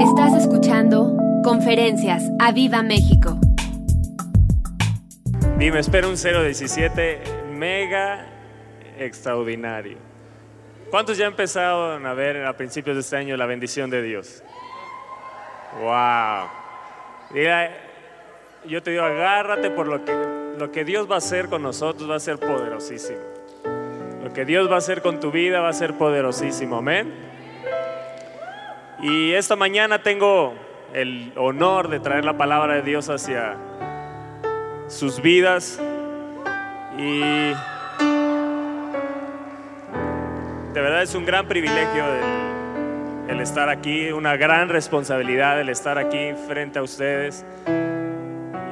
Estás escuchando Conferencias a Viva México. Dime, espero un 017 mega extraordinario. ¿Cuántos ya empezaron a ver a principios de este año la bendición de Dios? ¡Wow! Mira, yo te digo, agárrate por lo que, lo que Dios va a hacer con nosotros, va a ser poderosísimo. Lo que Dios va a hacer con tu vida va a ser poderosísimo. Amén. Y esta mañana tengo el honor de traer la palabra de Dios hacia sus vidas. Y de verdad es un gran privilegio el, estar aquí, una gran responsabilidad el estar aquí frente a ustedes.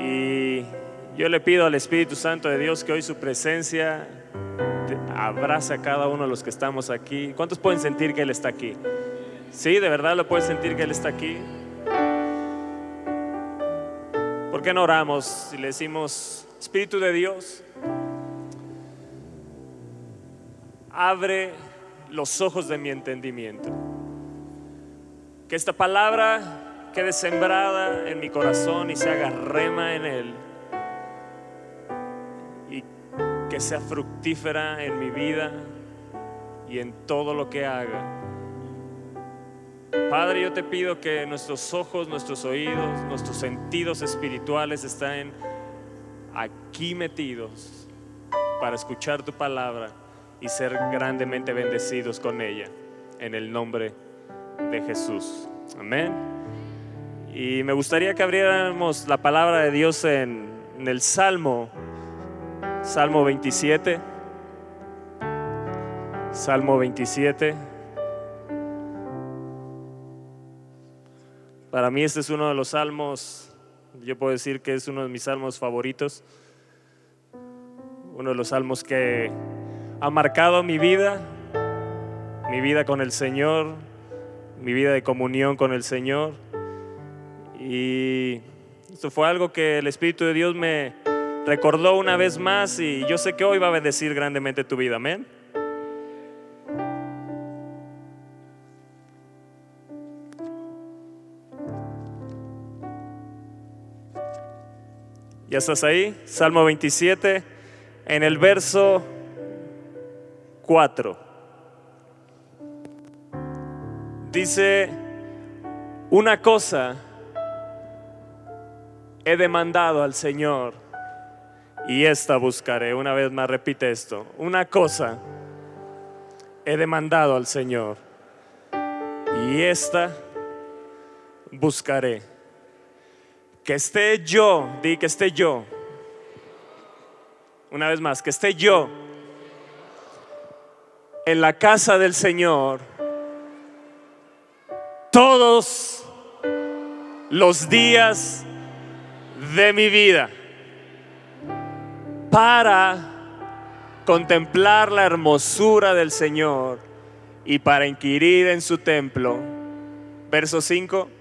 Y yo le pido al Espíritu Santo de Dios que hoy su presencia abrace a cada uno de los que estamos aquí. ¿Cuántos pueden sentir que Él está aquí? Sí, de verdad lo puedes sentir que Él está aquí. ¿Por qué no oramos y le decimos, Espíritu de Dios, abre los ojos de mi entendimiento? Que esta palabra quede sembrada en mi corazón y se haga rema en él. Y que sea fructífera en mi vida y en todo lo que haga. Padre, yo te pido que nuestros ojos, nuestros oídos, nuestros sentidos espirituales estén aquí metidos para escuchar tu palabra y ser grandemente bendecidos con ella. En el nombre de Jesús. Amén. Y me gustaría que abriéramos la palabra de Dios en, el Salmo, Salmo 27. Salmo 27. Para mí este es uno de los salmos, yo puedo decir que es uno de mis salmos favoritos, uno de los salmos que ha marcado mi vida, mi vida con el Señor, mi vida de comunión con el Señor. Y esto fue algo que el Espíritu de Dios me recordó una vez más y yo sé que hoy va a bendecir grandemente tu vida, amén. ¿Ya estás ahí? Salmo 27, en el verso 4. Dice, una cosa he demandado al Señor y esta buscaré. Una vez más repite esto. Una cosa he demandado al Señor y esta buscaré que esté yo, di que esté yo. Una vez más, que esté yo en la casa del Señor todos los días de mi vida para contemplar la hermosura del Señor y para inquirir en su templo. Verso 5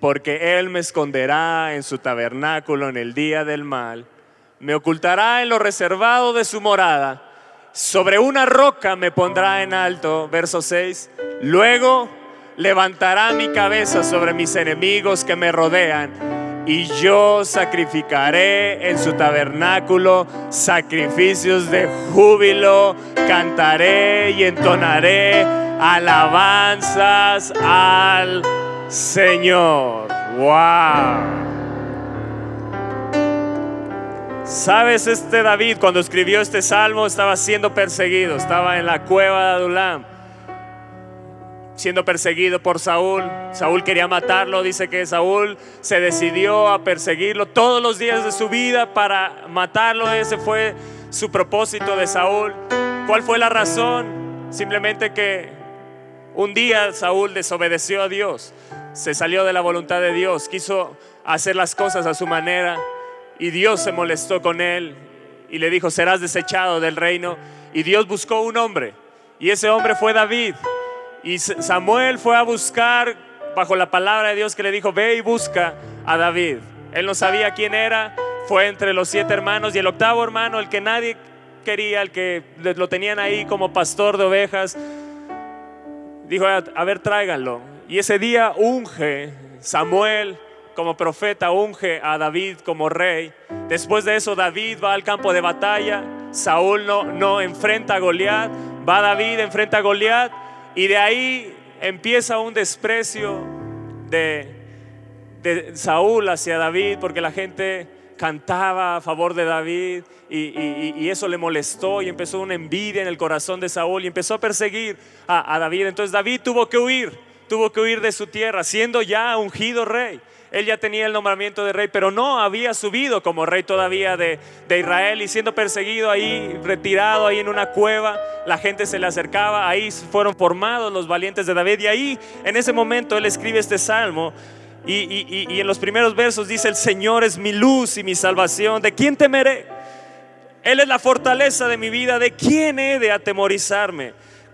porque Él me esconderá en su tabernáculo en el día del mal, me ocultará en lo reservado de su morada, sobre una roca me pondrá en alto, verso 6, luego levantará mi cabeza sobre mis enemigos que me rodean, y yo sacrificaré en su tabernáculo sacrificios de júbilo, cantaré y entonaré alabanzas al Señor. Wow. Sabes, este David cuando escribió este salmo estaba siendo perseguido, estaba en la cueva de Adulam, siendo perseguido por Saúl. Saúl quería matarlo, dice que Saúl se decidió a perseguirlo todos los días de su vida para matarlo. Ese fue su propósito de Saúl. ¿Cuál fue la razón? Simplemente que un día Saúl desobedeció a Dios se salió de la voluntad de Dios, quiso hacer las cosas a su manera y Dios se molestó con él y le dijo, serás desechado del reino. Y Dios buscó un hombre y ese hombre fue David. Y Samuel fue a buscar bajo la palabra de Dios que le dijo, ve y busca a David. Él no sabía quién era, fue entre los siete hermanos y el octavo hermano, el que nadie quería, el que lo tenían ahí como pastor de ovejas, dijo, a ver, tráiganlo. Y ese día unge Samuel como profeta, unge a David como rey. Después de eso David va al campo de batalla. Saúl no, no enfrenta a Goliat. Va David, enfrenta a Goliat. Y de ahí empieza un desprecio de, de Saúl hacia David porque la gente cantaba a favor de David y, eso le molestó y empezó una envidia en el corazón de Saúl y empezó a perseguir a, a David. Entonces David tuvo que huir, tuvo que huir de su tierra, siendo ya ungido rey. Él ya tenía el nombramiento de rey, pero no había subido como rey todavía de, de, Israel y siendo perseguido ahí, retirado ahí en una cueva, la gente se le acercaba, ahí fueron formados los valientes de David y ahí en ese momento él escribe este salmo y, en los primeros versos dice, el Señor es mi luz y mi salvación, ¿de quién temeré? Él es la fortaleza de mi vida, ¿de quién he de atemorizarme?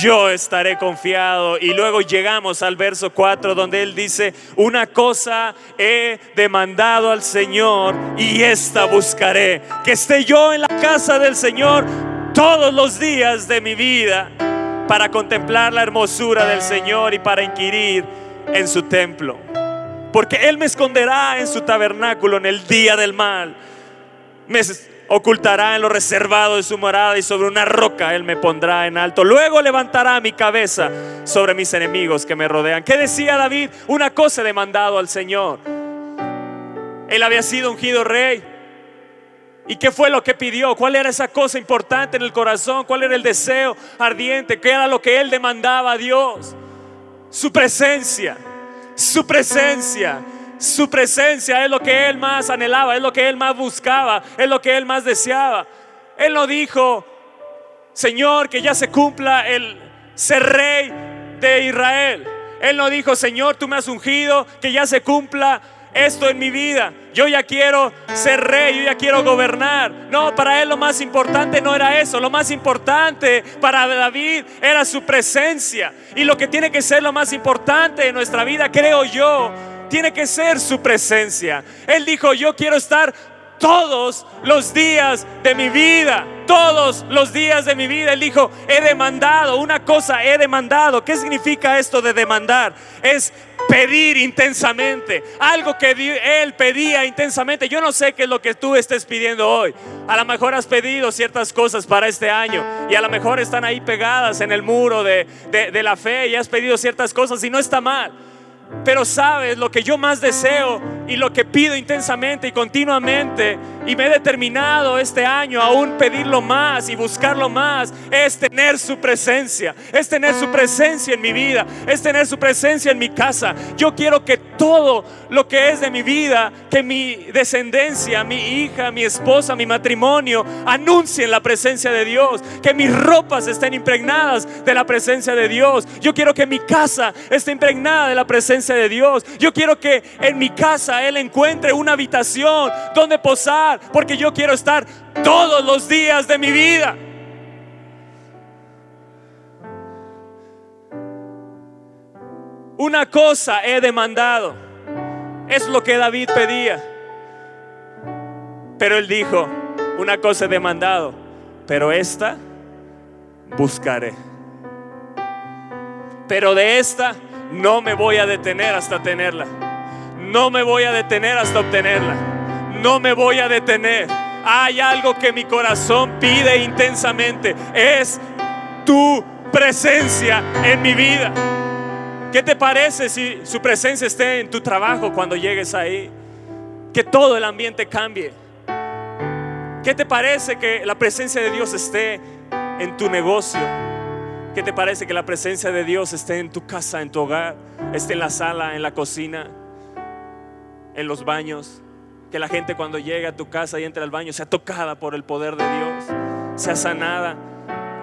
yo estaré confiado. Y luego llegamos al verso 4 donde él dice, una cosa he demandado al Señor y esta buscaré, que esté yo en la casa del Señor todos los días de mi vida para contemplar la hermosura del Señor y para inquirir en su templo. Porque Él me esconderá en su tabernáculo en el día del mal. Me ocultará en lo reservado de su morada y sobre una roca Él me pondrá en alto. Luego levantará mi cabeza sobre mis enemigos que me rodean. ¿Qué decía David? Una cosa he demandado al Señor. Él había sido ungido rey. ¿Y qué fue lo que pidió? ¿Cuál era esa cosa importante en el corazón? ¿Cuál era el deseo ardiente? ¿Qué era lo que él demandaba a Dios? Su presencia, su presencia. Su presencia es lo que él más anhelaba, es lo que él más buscaba, es lo que él más deseaba. Él no dijo, Señor, que ya se cumpla el ser rey de Israel. Él no dijo, Señor, tú me has ungido, que ya se cumpla esto en mi vida. Yo ya quiero ser rey, yo ya quiero gobernar. No, para él lo más importante no era eso. Lo más importante para David era su presencia. Y lo que tiene que ser lo más importante en nuestra vida, creo yo, tiene que ser su presencia. Él dijo, yo quiero estar todos los días de mi vida. Todos los días de mi vida. Él dijo, he demandado, una cosa he demandado. ¿Qué significa esto de demandar? Es pedir intensamente. Algo que él pedía intensamente. Yo no sé qué es lo que tú estés pidiendo hoy. A lo mejor has pedido ciertas cosas para este año y a lo mejor están ahí pegadas en el muro de, de la fe y has pedido ciertas cosas y no está mal. Pero sabes, lo que yo más deseo y lo que pido intensamente y continuamente, y me he determinado este año aún pedirlo más y buscarlo más, es tener su presencia, es tener su presencia en mi vida, es tener su presencia en mi casa. Yo quiero que todo lo que es de mi vida, que mi descendencia, mi hija, mi esposa, mi matrimonio, anuncien la presencia de Dios, que mis ropas estén impregnadas de la presencia de Dios. Yo quiero que mi casa esté impregnada de la presencia de Dios. Yo quiero que en mi casa Él encuentre una habitación donde posar, porque yo quiero estar todos los días de mi vida. Una cosa he demandado. Es lo que David pedía. Pero él dijo, una cosa he demandado, pero esta buscaré. Pero de esta no me voy a detener hasta tenerla. No me voy a detener hasta obtenerla. No me voy a detener. Hay algo que mi corazón pide intensamente. Es tu presencia en mi vida. ¿Qué te parece si su presencia esté en tu trabajo cuando llegues ahí? Que todo el ambiente cambie. ¿Qué te parece que la presencia de Dios esté en tu negocio? ¿Qué te parece que la presencia de Dios esté en tu casa, en tu hogar, esté en la sala, en la cocina, en los baños? Que la gente cuando llegue a tu casa y entre al baño sea tocada por el poder de Dios, sea sanada.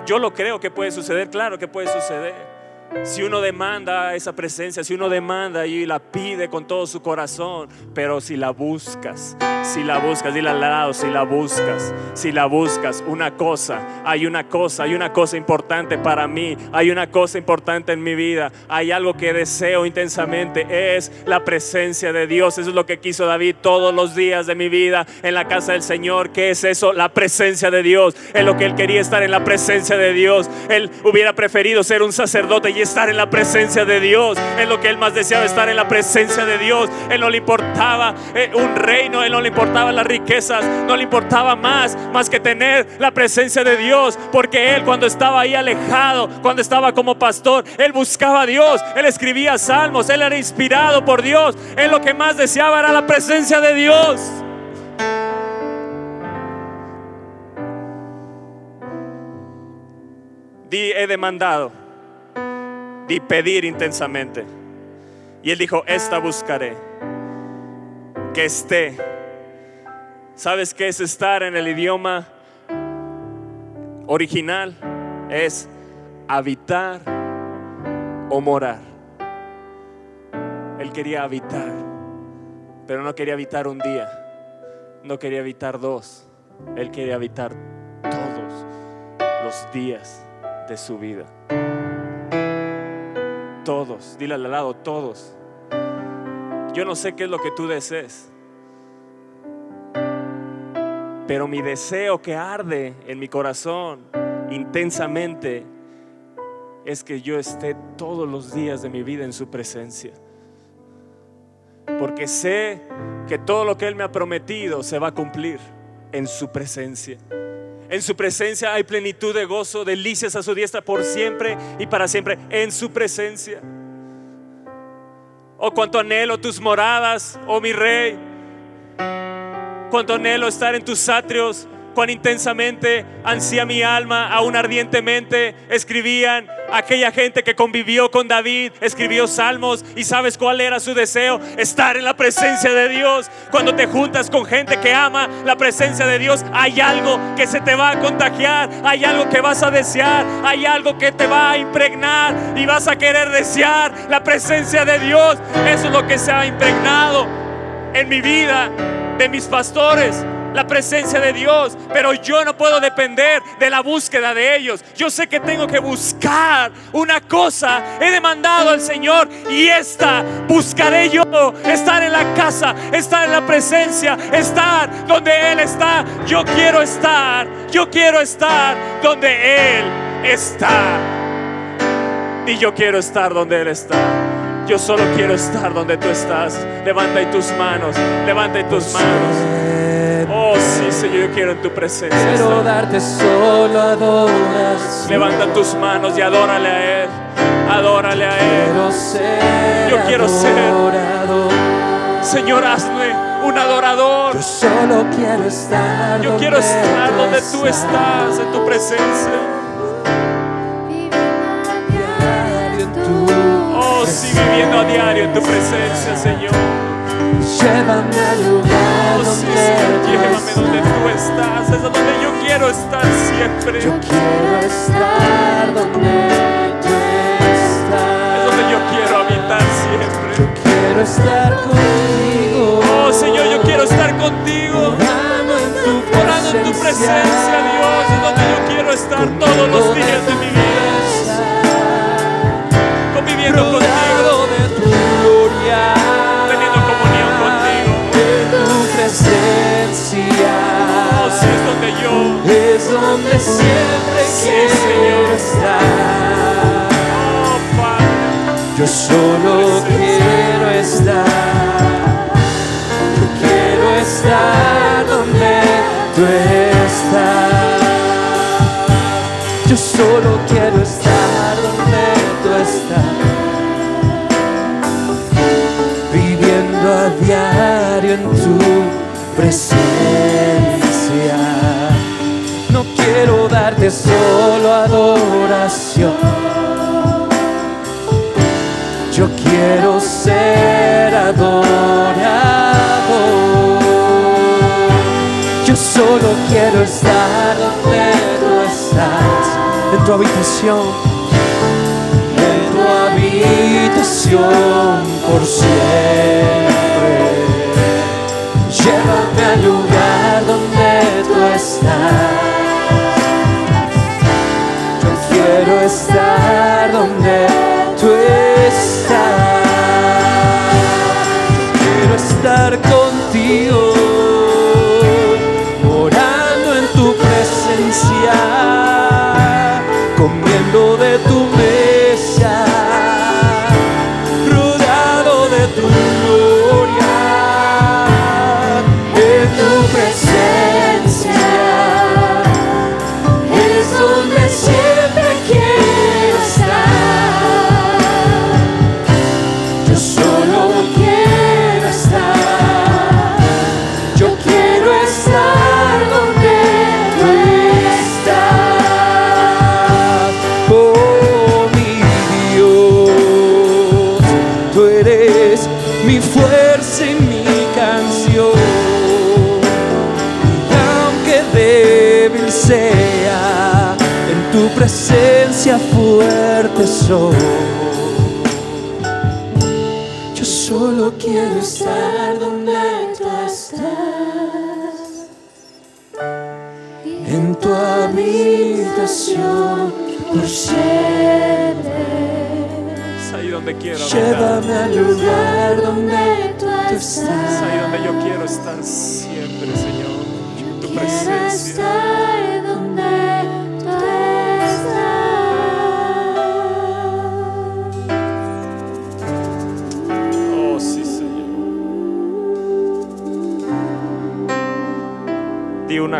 Yo lo creo que puede suceder, claro que puede suceder. Si uno demanda esa presencia, si uno demanda y la pide con todo su corazón, pero si la buscas, si la buscas, dile al lado, si la buscas, si la buscas, una cosa, hay una cosa, hay una cosa importante para mí, hay una cosa importante en mi vida, hay algo que deseo intensamente, es la presencia de Dios. Eso es lo que quiso David todos los días de mi vida en la casa del Señor. ¿Qué es eso? La presencia de Dios. Es lo que él quería estar en la presencia de Dios. Él hubiera preferido ser un sacerdote y estar en la presencia de Dios. Es lo que él más deseaba, estar en la presencia de Dios. Él no le importaba eh, un reino, él no le importaba las riquezas, no le importaba más, más que tener la presencia de Dios. Porque él cuando estaba ahí alejado, cuando estaba como pastor, él buscaba a Dios, él escribía salmos, él era inspirado por Dios. Él lo que más deseaba era la presencia de Dios. Di, he demandado y pedir intensamente. Y él dijo, esta buscaré, que esté. ¿Sabes qué es estar en el idioma original? Es habitar o morar. Él quería habitar, pero no quería habitar un día, no quería habitar dos, él quería habitar todos los días de su vida. Todos, dile al lado, todos. Yo no sé qué es lo que tú desees. Pero mi deseo que arde en mi corazón intensamente es que yo esté todos los días de mi vida en su presencia. Porque sé que todo lo que Él me ha prometido se va a cumplir en su presencia. En su presencia hay plenitud de gozo, delicias a su diestra por siempre y para siempre. En su presencia. Oh, cuánto anhelo tus moradas, oh mi rey. Cuánto anhelo estar en tus atrios cuán intensamente ansía mi alma, aún ardientemente escribían aquella gente que convivió con David, escribió salmos y sabes cuál era su deseo, estar en la presencia de Dios. Cuando te juntas con gente que ama la presencia de Dios, hay algo que se te va a contagiar, hay algo que vas a desear, hay algo que te va a impregnar y vas a querer desear la presencia de Dios. Eso es lo que se ha impregnado en mi vida de mis pastores la presencia de Dios, pero yo no puedo depender de la búsqueda de ellos. Yo sé que tengo que buscar una cosa. He demandado al Señor y esta buscaré yo. Estar en la casa, estar en la presencia, estar donde Él está. Yo quiero estar, yo quiero estar donde Él está. Y yo quiero estar donde Él está. Yo solo quiero estar donde tú estás. Levanta tus manos, levanta tus manos. Oh, sí, Señor, yo quiero en tu presencia. Quiero darte solo adoración. Levanta tus manos y adórale a Él. Adórale a Él. Quiero ser Yo quiero ser. adorado. Señor, hazme un adorador. Yo solo quiero estar. Yo quiero estar donde tú estás, en tu presencia. Oh, sí, viviendo a diario en tu presencia, Señor. Llévame al lugar Oh, sí, Señor, llévame donde tú estás. Es donde yo quiero estar siempre. Yo quiero estar donde tú Es estás. donde yo quiero habitar siempre. Yo quiero estar contigo. Oh, Señor, yo quiero estar contigo. Orando en tu presencia, Dios. Es donde yo quiero estar todos los días de mi vida. Siempre Sí, quiero Señor. Padre. Yo solo quiero estar. Yo quiero estar donde tú estás. Yo solo quiero estar donde tú estás. Viviendo a diario en tu presencia. Darte solo adoración. Yo quiero ser adorado. Yo solo quiero estar donde tú estás, en tu habitación, en tu bendición por siempre. Llévame al lugar donde tú estás. Estar donde tú estás. Quiero estar contigo,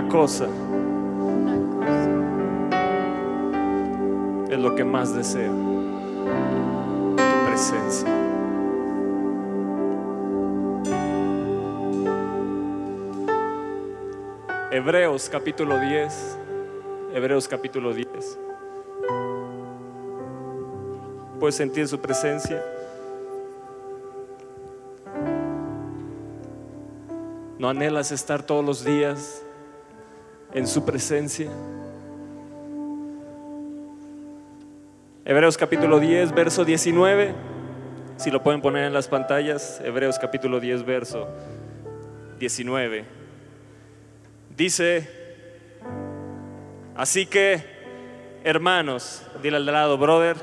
una cosa. Es lo que más deseo. Tu presencia. Hebreos capítulo 10. Hebreos capítulo 10. ¿Puedes sentir su presencia? ¿No anhelas estar todos los días en su presencia? Hebreos capítulo 10, verso 19. Si lo pueden poner en las pantallas, Hebreos capítulo 10, verso 19. Dice, así que, hermanos, dile al lado, brother,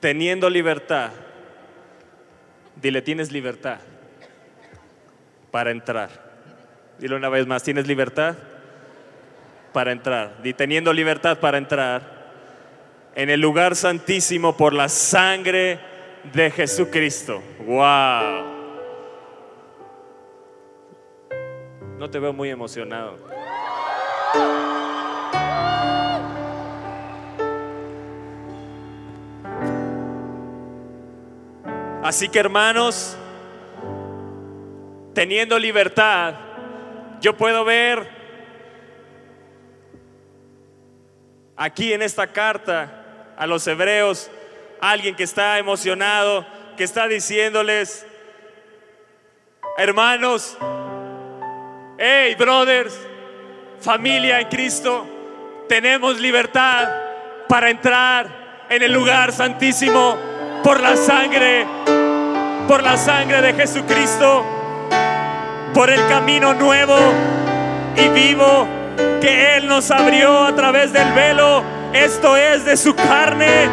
teniendo libertad, dile, tienes libertad para entrar. Dile una vez más, ¿tienes libertad para entrar? Di, teniendo libertad para entrar en el lugar santísimo por la sangre de Jesucristo. Wow. No te veo muy emocionado. Así que hermanos, teniendo libertad, yo puedo ver aquí en esta carta a los hebreos alguien que está emocionado, que está diciéndoles, hermanos, hey brothers, familia en Cristo, tenemos libertad para entrar en el lugar santísimo por la sangre, por la sangre de Jesucristo, por el camino nuevo y vivo que Él nos abrió a través del velo, esto es de su carne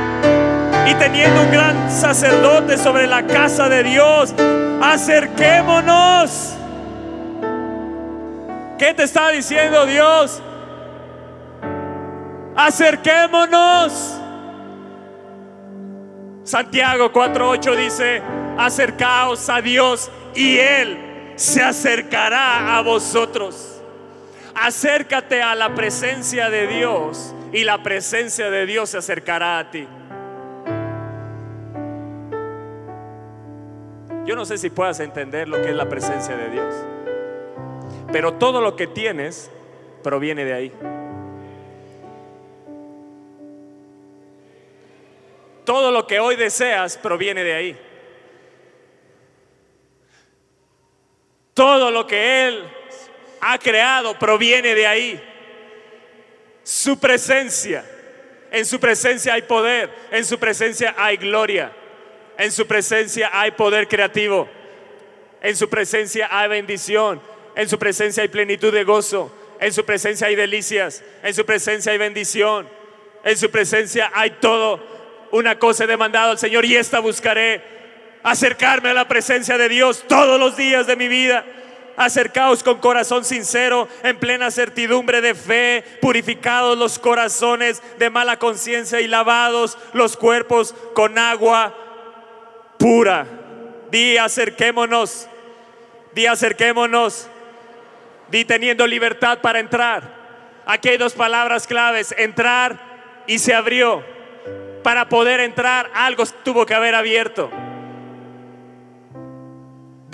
y teniendo un gran sacerdote sobre la casa de Dios, acerquémonos. ¿Qué te está diciendo Dios? Acerquémonos. Santiago 4:8 dice, acercaos a Dios y Él se acercará a vosotros. Acércate a la presencia de Dios y la presencia de Dios se acercará a ti. Yo no sé si puedas entender lo que es la presencia de Dios, pero todo lo que tienes proviene de ahí. Todo lo que hoy deseas proviene de ahí. Todo lo que Él ha creado proviene de ahí. su presencia. En su presencia hay poder, en su presencia hay gloria, en su presencia hay poder creativo, en su presencia hay bendición, en su presencia hay plenitud de gozo, en su presencia hay delicias, en su presencia hay bendición, en su presencia hay todo. Una cosa he demandado al Señor y esta buscaré, acercarme a la presencia de Dios todos los días de mi vida acercaos con corazón sincero, en plena certidumbre de fe, purificados los corazones de mala conciencia y lavados los cuerpos con agua pura. Di acerquémonos, di acerquémonos, di teniendo libertad para entrar. Aquí hay dos palabras claves, entrar y se abrió. Para poder entrar algo tuvo que haber abierto.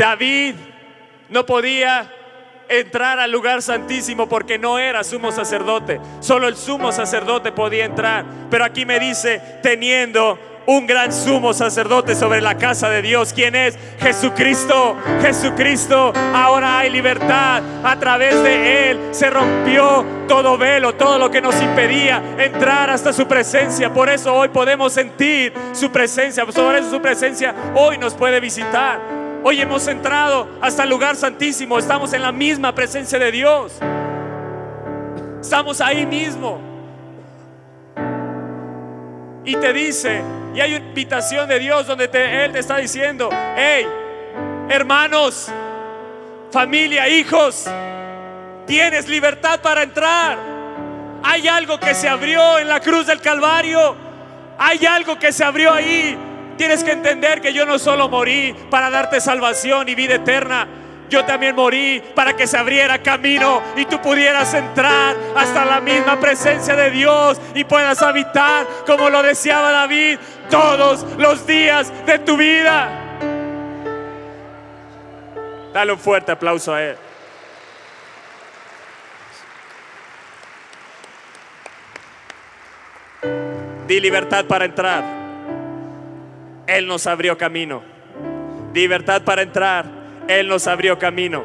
David no podía entrar al lugar santísimo porque no era sumo sacerdote. Solo el sumo sacerdote podía entrar. Pero aquí me dice, teniendo un gran sumo sacerdote sobre la casa de Dios. ¿Quién es? Jesucristo. Jesucristo. Ahora hay libertad. A través de Él se rompió todo velo, todo lo que nos impedía entrar hasta su presencia. Por eso hoy podemos sentir su presencia. Por eso su presencia hoy nos puede visitar. Hoy hemos entrado hasta el lugar santísimo. Estamos en la misma presencia de Dios. Estamos ahí mismo. Y te dice, y hay una invitación de Dios donde Él te está diciendo, hey, hermanos, familia, hijos, tienes libertad para entrar. Hay algo que se abrió en la cruz del Calvario. Hay algo que se abrió ahí Tienes que entender que yo no solo morí para darte salvación y vida eterna. Yo también morí para que se abriera camino y tú pudieras entrar hasta la misma presencia de Dios y puedas habitar como lo deseaba David todos los días de tu vida. Dale un fuerte aplauso a él. Di libertad para entrar. Él nos abrió camino. Libertad para entrar, Él nos abrió camino.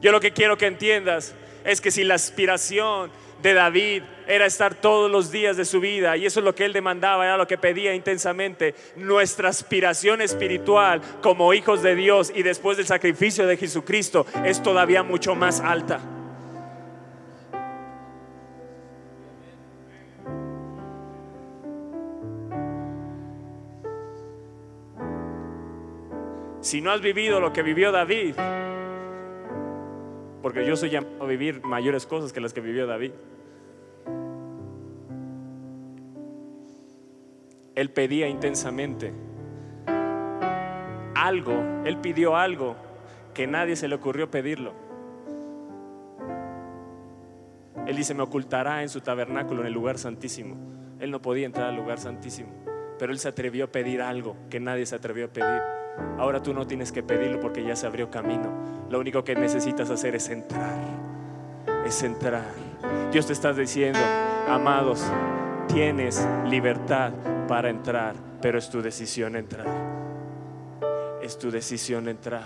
Yo lo que quiero que entiendas es que si la aspiración de David era estar todos los días de su vida y eso es lo que él demandaba, era lo que pedía intensamente, nuestra aspiración espiritual como hijos de Dios y después del sacrificio de Jesucristo es todavía mucho más alta. Si no has vivido lo que vivió David, porque yo soy llamado a vivir mayores cosas que las que vivió David. Él pedía intensamente algo, él pidió algo que nadie se le ocurrió pedirlo. Él dice, me ocultará en su tabernáculo en el lugar santísimo. Él no podía entrar al lugar santísimo, pero él se atrevió a pedir algo que nadie se atrevió a pedir. Ahora tú no tienes que pedirlo porque ya se abrió camino. Lo único que necesitas hacer es entrar. Es entrar. Dios te está diciendo, amados, tienes libertad para entrar, pero es tu decisión entrar. Es tu decisión entrar.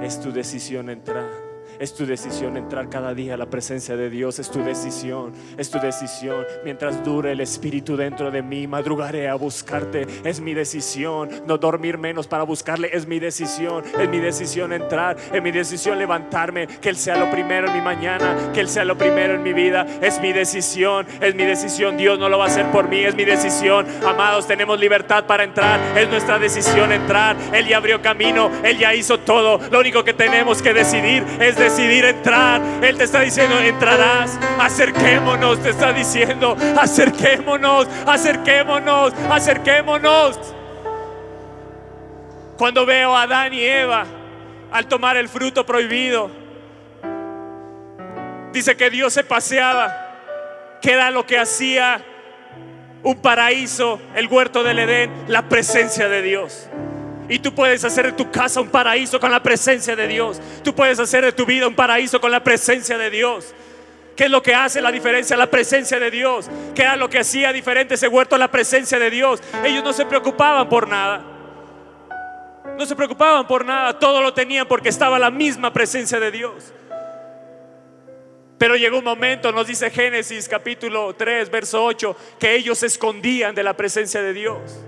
Es tu decisión entrar. Es tu decisión entrar cada día a la presencia de Dios. Es tu decisión. Es tu decisión. Mientras dure el Espíritu dentro de mí, madrugaré a buscarte. Es mi decisión. No dormir menos para buscarle. Es mi decisión. Es mi decisión entrar. Es mi decisión levantarme. Que Él sea lo primero en mi mañana. Que Él sea lo primero en mi vida. Es mi decisión. Es mi decisión. Dios no lo va a hacer por mí. Es mi decisión. Amados, tenemos libertad para entrar. Es nuestra decisión entrar. Él ya abrió camino. Él ya hizo todo. Lo único que tenemos que decidir es de decidir entrar. Él te está diciendo, entrarás. Acerquémonos, te está diciendo, acerquémonos, acerquémonos, acerquémonos. Cuando veo a Adán y Eva al tomar el fruto prohibido, dice que Dios se paseaba, que era lo que hacía un paraíso, el huerto del Edén, la presencia de Dios. Y tú puedes hacer de tu casa un paraíso con la presencia de Dios. Tú puedes hacer de tu vida un paraíso con la presencia de Dios. ¿Qué es lo que hace la diferencia? La presencia de Dios. ¿Qué era lo que hacía diferente ese huerto? La presencia de Dios. Ellos no se preocupaban por nada. No se preocupaban por nada. Todo lo tenían porque estaba la misma presencia de Dios. Pero llegó un momento, nos dice Génesis capítulo 3, verso 8, que ellos se escondían de la presencia de Dios.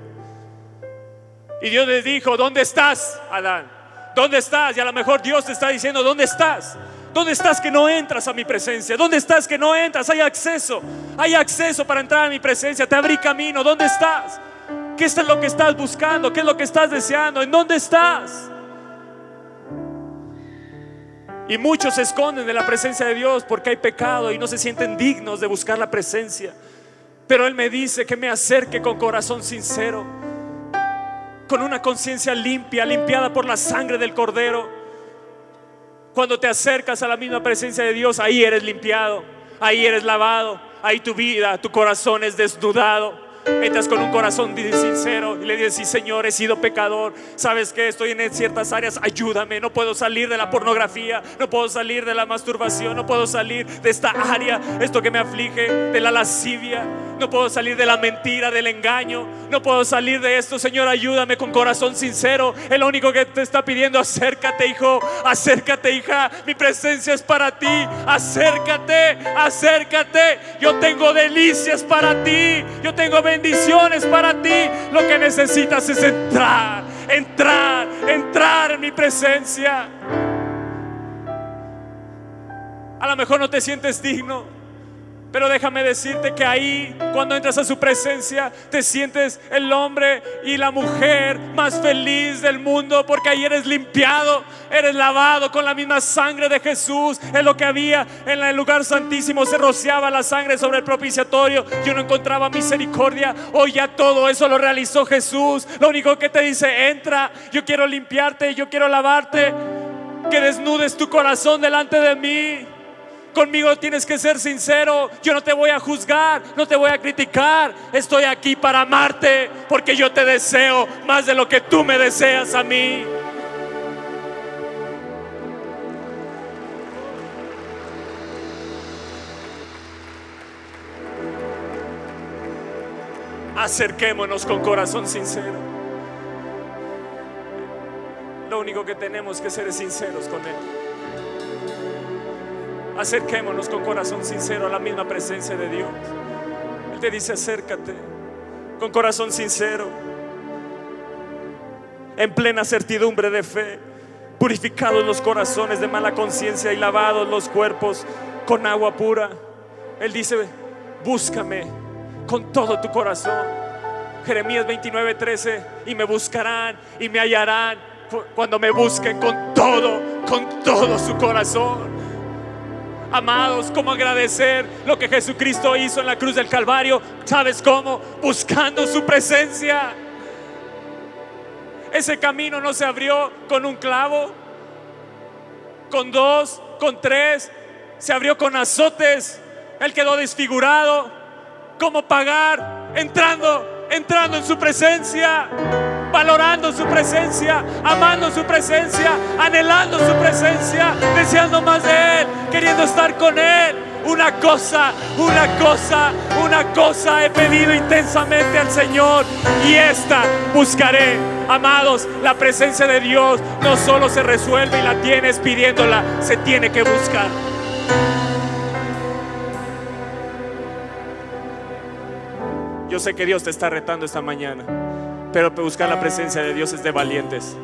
Y Dios les dijo, ¿dónde estás, Adán? ¿Dónde estás? Y a lo mejor Dios te está diciendo, ¿dónde estás? ¿Dónde estás que no entras a mi presencia? ¿Dónde estás que no entras? Hay acceso. Hay acceso para entrar a mi presencia. Te abrí camino. ¿Dónde estás? ¿Qué es lo que estás buscando? ¿Qué es lo que estás deseando? ¿En dónde estás? Y muchos se esconden de la presencia de Dios porque hay pecado y no se sienten dignos de buscar la presencia. Pero Él me dice que me acerque con corazón sincero, con una conciencia limpia, limpiada por la sangre del Cordero. Cuando te acercas a la misma presencia de Dios, ahí eres limpiado, ahí eres lavado, ahí tu vida, tu corazón es desnudado entras con un corazón sincero y le dices, Señor, he sido pecador, sabes que estoy en ciertas áreas, ayúdame, no puedo salir de la pornografía, no puedo salir de la masturbación, no puedo salir de esta área, esto que me aflige, de la lascivia, no puedo salir de la mentira, del engaño, no puedo salir de esto, Señor, ayúdame con corazón sincero, el único que te está pidiendo, acércate hijo, acércate hija, mi presencia es para ti, acércate, acércate, yo tengo delicias para ti, yo tengo bendiciones para ti. Lo que necesitas es entrar, entrar, entrar en mi presencia. A lo mejor no te sientes digno. Pero déjame decirte que ahí, cuando entras a su presencia, te sientes el hombre y la mujer más feliz del mundo, porque ahí eres limpiado, eres lavado con la misma sangre de Jesús. Es lo que había en el lugar santísimo, se rociaba la sangre sobre el propiciatorio. Yo no encontraba misericordia. Hoy ya todo eso lo realizó Jesús. Lo único que te dice, entra, yo quiero limpiarte, yo quiero lavarte, que desnudes tu corazón delante de mí. Conmigo tienes que ser sincero. Yo no te voy a juzgar, no te voy a criticar. Estoy aquí para amarte porque yo te deseo más de lo que tú me deseas a mí. Acerquémonos con corazón sincero. Lo único que tenemos que ser es sinceros con Él. Acerquémonos con corazón sincero a la misma presencia de Dios. Él te dice, acércate con corazón sincero, en plena certidumbre de fe, purificados los corazones de mala conciencia y lavados los cuerpos con agua pura. Él dice, búscame con todo tu corazón. Jeremías 29, 13, y me buscarán y me hallarán cuando me busquen con todo, con todo su corazón. Amados, ¿cómo agradecer lo que Jesucristo hizo en la cruz del Calvario? ¿Sabes cómo? Buscando su presencia. Ese camino no se abrió con un clavo, con dos, con tres, se abrió con azotes. Él quedó desfigurado. ¿Cómo pagar? Entrando, entrando en su presencia valorando su presencia, amando su presencia, anhelando su presencia, deseando más de Él, queriendo estar con Él. Una cosa, una cosa, una cosa he pedido intensamente al Señor y esta buscaré. Amados, la presencia de Dios no solo se resuelve y la tienes pidiéndola, se tiene que buscar. Yo sé que Dios te está retando esta mañana. Pero buscar la presencia de Dios es de valientes.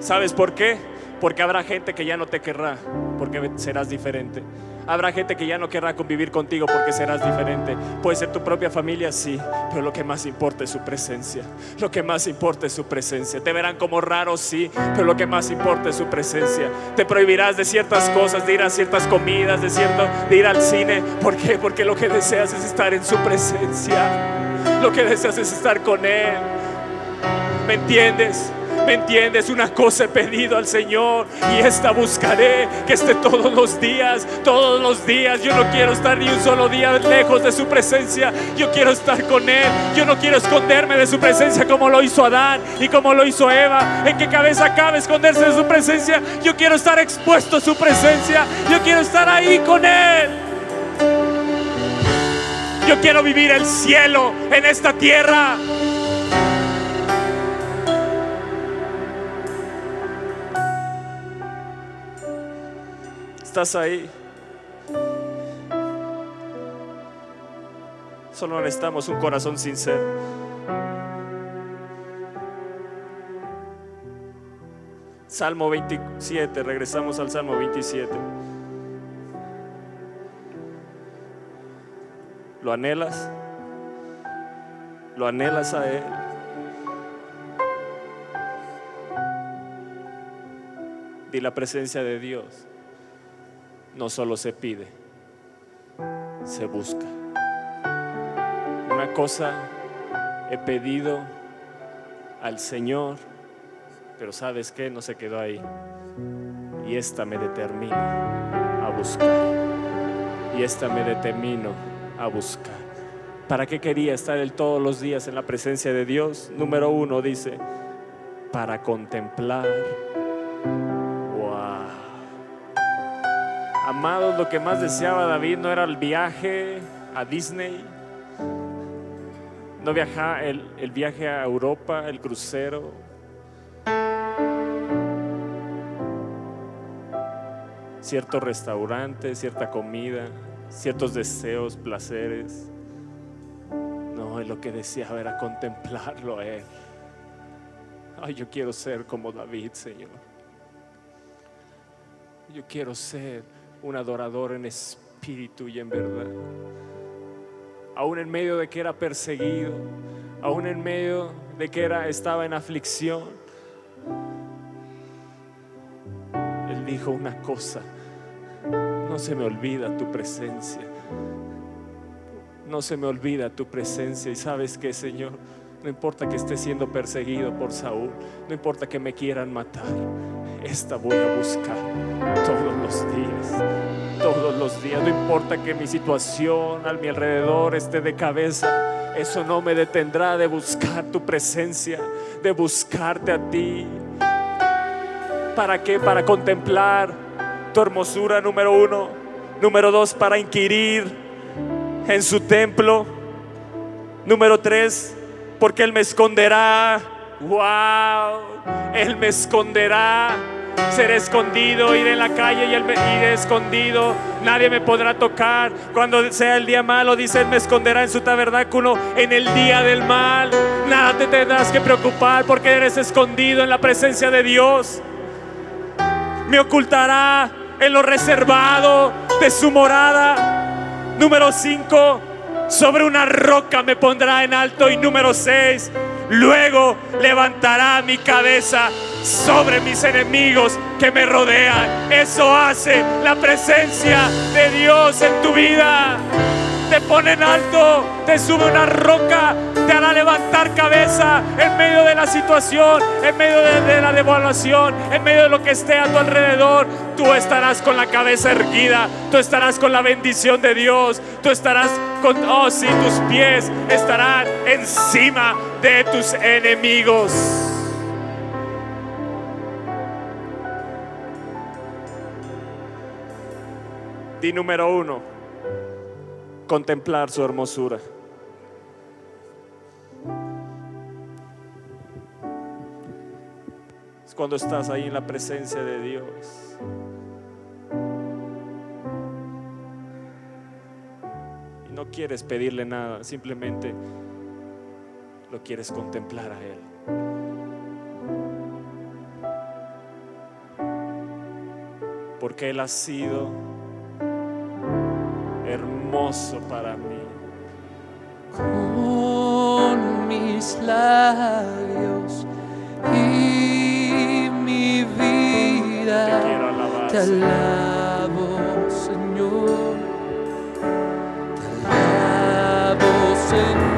¿Sabes por qué? Porque habrá gente que ya no te querrá, porque serás diferente. Habrá gente que ya no querrá convivir contigo porque serás diferente. Puede ser tu propia familia, sí, pero lo que más importa es su presencia. Lo que más importa es su presencia. Te verán como raro, sí, pero lo que más importa es su presencia. Te prohibirás de ciertas cosas, de ir a ciertas comidas, de, cierto, de ir al cine. ¿Por qué? Porque lo que deseas es estar en su presencia. Lo que deseas es estar con Él. ¿Me entiendes? ¿Me entiendes? Una cosa he pedido al Señor y esta buscaré que esté todos los días, todos los días. Yo no quiero estar ni un solo día lejos de su presencia. Yo quiero estar con Él. Yo no quiero esconderme de su presencia como lo hizo Adán y como lo hizo Eva. ¿En qué cabeza cabe esconderse de su presencia? Yo quiero estar expuesto a su presencia. Yo quiero estar ahí con Él. Yo quiero vivir el cielo en esta tierra. estás ahí. Solo necesitamos un corazón sincero. Salmo 27, regresamos al Salmo 27. ¿Lo anhelas? ¿Lo anhelas a Él? De la presencia de Dios. No solo se pide, se busca. Una cosa he pedido al Señor, pero sabes que no se quedó ahí. Y esta me determino a buscar. Y esta me determino a buscar. ¿Para qué quería estar él todos los días en la presencia de Dios? Número uno dice, para contemplar. Amados, lo que más deseaba David no era el viaje a Disney, no viajar el, el viaje a Europa, el crucero. Cierto restaurante, cierta comida, ciertos deseos, placeres. No, lo que deseaba era contemplarlo a Él. Ay, yo quiero ser como David, Señor. Yo quiero ser un adorador en espíritu y en verdad. Aún en medio de que era perseguido, aún en medio de que era, estaba en aflicción, Él dijo una cosa, no se me olvida tu presencia. No se me olvida tu presencia. Y sabes que, Señor, no importa que esté siendo perseguido por Saúl, no importa que me quieran matar, esta voy a buscar todos los días, todos los días. No importa que mi situación a mi alrededor esté de cabeza, eso no me detendrá de buscar tu presencia, de buscarte a ti. ¿Para qué? Para contemplar tu hermosura, número uno. Número dos, para inquirir en su templo. Número tres, porque Él me esconderá. Wow, Él me esconderá. Seré escondido, iré en la calle y iré escondido. Nadie me podrá tocar. Cuando sea el día malo, dice me esconderá en su tabernáculo en el día del mal. Nada te tendrás que preocupar porque eres escondido en la presencia de Dios. Me ocultará en lo reservado de su morada. Número 5, sobre una roca me pondrá en alto. Y número 6, luego levantará mi cabeza sobre mis enemigos que me rodean. Eso hace la presencia de Dios en tu vida. Te pone en alto, te sube una roca, te hará levantar cabeza en medio de la situación, en medio de, la devaluación, en medio de lo que esté a tu alrededor. Tú estarás con la cabeza erguida, tú estarás con la bendición de Dios, tú estarás con, oh sí, tus pies estarán encima de tus enemigos. Di número uno, contemplar su hermosura. Es cuando estás ahí en la presencia de Dios. Y no quieres pedirle nada, simplemente lo quieres contemplar a Él. Porque Él ha sido hermoso para mí. con mis labios y mi Te vida. quiero alabar. Te alabo, Señor. Te alabo, Señor.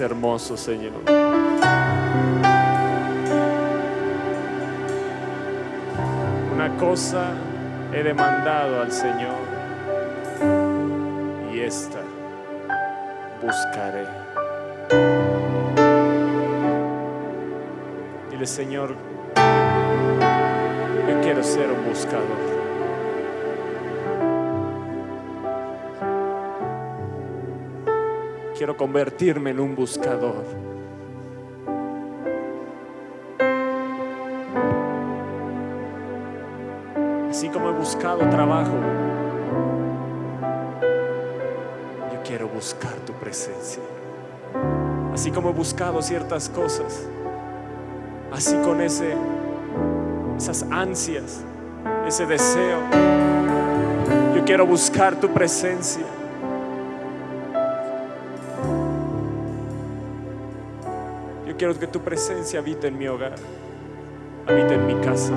Hermoso, Señor. Una cosa he demandado al Señor y esta buscaré. Dile, Señor, yo quiero ser un buscador. Quiero convertirme en un buscador. Así como he buscado trabajo, yo quiero buscar tu presencia. Así como he buscado ciertas cosas, así con ese, esas ansias, ese deseo, yo quiero buscar tu presencia. Quiero que tu presencia habite en mi hogar, habite en mi casa.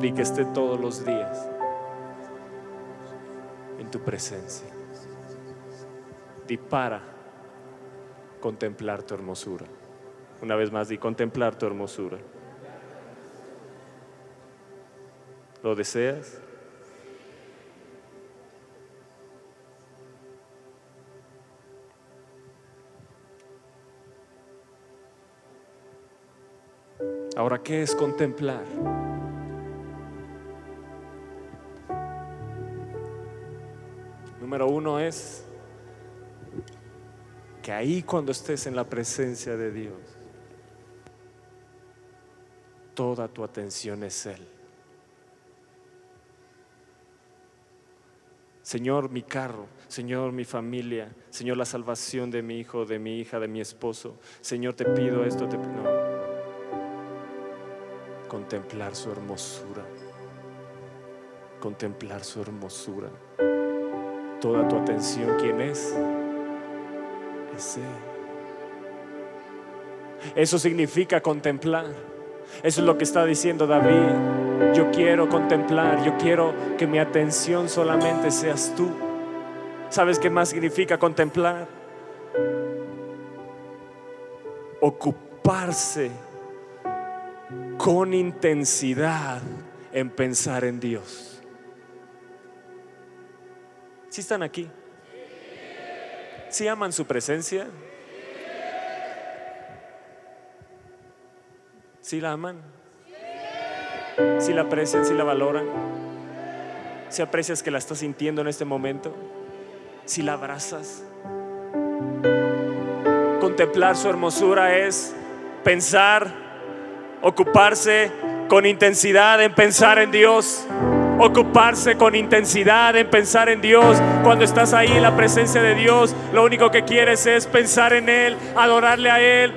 Y que esté todos los días en tu presencia. Di para contemplar tu hermosura. Una vez más, di contemplar tu hermosura. ¿Lo deseas? Ahora, ¿qué es contemplar? Número uno es que ahí cuando estés en la presencia de Dios, toda tu atención es Él. Señor, mi carro, Señor, mi familia, Señor, la salvación de mi hijo, de mi hija, de mi esposo. Señor, te pido esto, te pido. Contemplar su hermosura. Contemplar su hermosura. Toda tu atención, ¿quién es? Es Él. Eso significa contemplar. Eso es lo que está diciendo David. Yo quiero contemplar, yo quiero que mi atención solamente seas tú. ¿Sabes qué más significa contemplar? Ocuparse con intensidad en pensar en Dios. ¿Sí están aquí? ¿Sí aman su presencia? ¿Sí la aman? ¿Sí la aprecian? ¿Sí la valoran? ¿Sí aprecias que la estás sintiendo en este momento? ¿Sí la abrazas? Contemplar su hermosura es pensar, ocuparse con intensidad en pensar en Dios. Ocuparse con intensidad en pensar en Dios. Cuando estás ahí en la presencia de Dios, lo único que quieres es pensar en Él, adorarle a Él,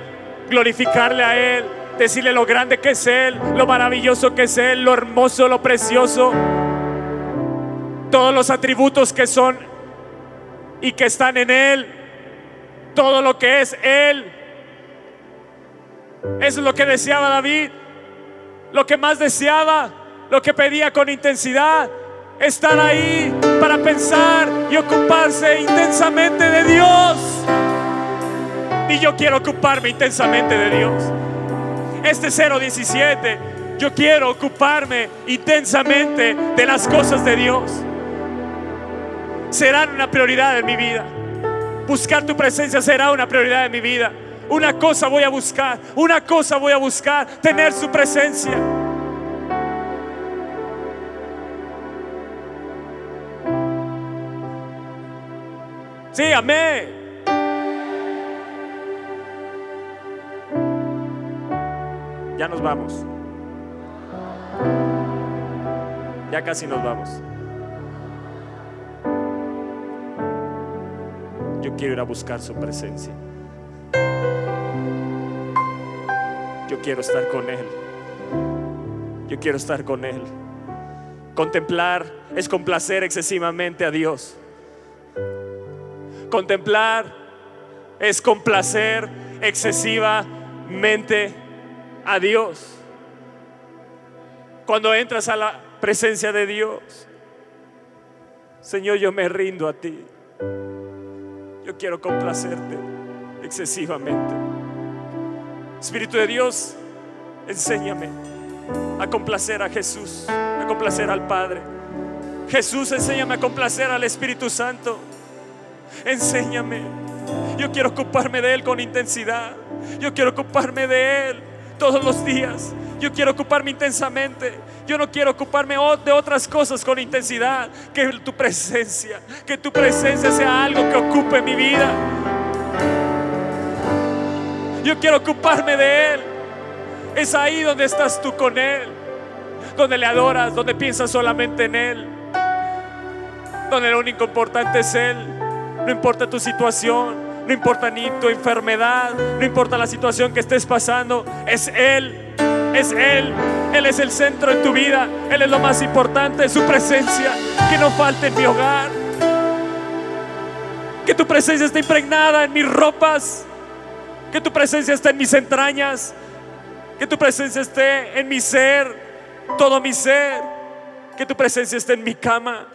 glorificarle a Él, decirle lo grande que es Él, lo maravilloso que es Él, lo hermoso, lo precioso. Todos los atributos que son y que están en Él. Todo lo que es Él. Eso es lo que deseaba David. Lo que más deseaba, lo que pedía con intensidad. Estar ahí para pensar y ocuparse intensamente de Dios. Y yo quiero ocuparme intensamente de Dios. Este 017, yo quiero ocuparme intensamente de las cosas de Dios. Serán una prioridad en mi vida. Buscar tu presencia será una prioridad en mi vida. Una cosa voy a buscar, una cosa voy a buscar, tener su presencia. Sí, amén. Ya nos vamos. Ya casi nos vamos. Yo quiero ir a buscar su presencia. Yo quiero estar con Él. Yo quiero estar con Él. Contemplar es complacer excesivamente a Dios. Contemplar es complacer excesivamente a Dios. Cuando entras a la presencia de Dios, Señor, yo me rindo a ti. Yo quiero complacerte excesivamente. Espíritu de Dios, enséñame a complacer a Jesús, a complacer al Padre. Jesús, enséñame a complacer al Espíritu Santo. Enséñame. Yo quiero ocuparme de Él con intensidad. Yo quiero ocuparme de Él todos los días. Yo quiero ocuparme intensamente. Yo no quiero ocuparme de otras cosas con intensidad. Que tu presencia, que tu presencia sea algo que ocupe mi vida. Yo quiero ocuparme de Él. Es ahí donde estás tú con Él. Donde le adoras, donde piensas solamente en Él. Donde lo único importante es Él. No importa tu situación, no importa ni tu enfermedad, no importa la situación que estés pasando, es Él, es Él. Él es el centro en tu vida, Él es lo más importante, su presencia, que no falte en mi hogar. Que tu presencia esté impregnada en mis ropas, que tu presencia esté en mis entrañas, que tu presencia esté en mi ser, todo mi ser, que tu presencia esté en mi cama,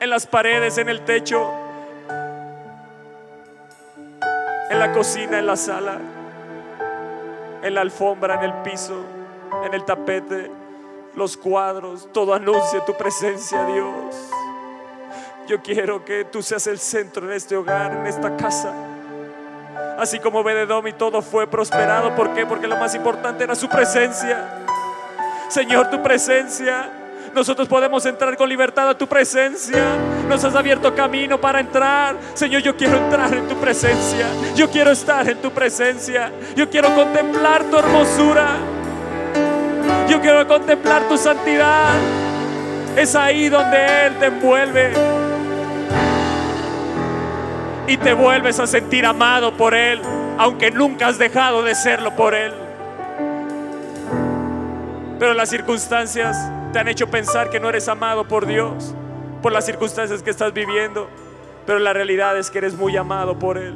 en las paredes, en el techo, en la cocina, en la sala, en la alfombra, en el piso, en el tapete, los cuadros, todo anuncia tu presencia, Dios. Yo quiero que tú seas el centro en este hogar, en esta casa. Así como Bededom y todo fue prosperado. ¿Por qué? Porque lo más importante era su presencia. Señor, tu presencia. Nosotros podemos entrar con libertad a tu presencia. Nos has abierto camino para entrar. Señor, yo quiero entrar en tu presencia. Yo quiero estar en tu presencia. Yo quiero contemplar tu hermosura. Yo quiero contemplar tu santidad. Es ahí donde Él te envuelve. Y te vuelves a sentir amado por Él, aunque nunca has dejado de serlo por Él. Pero las circunstancias te han hecho pensar que no eres amado por Dios, por las circunstancias que estás viviendo. Pero la realidad es que eres muy amado por Él.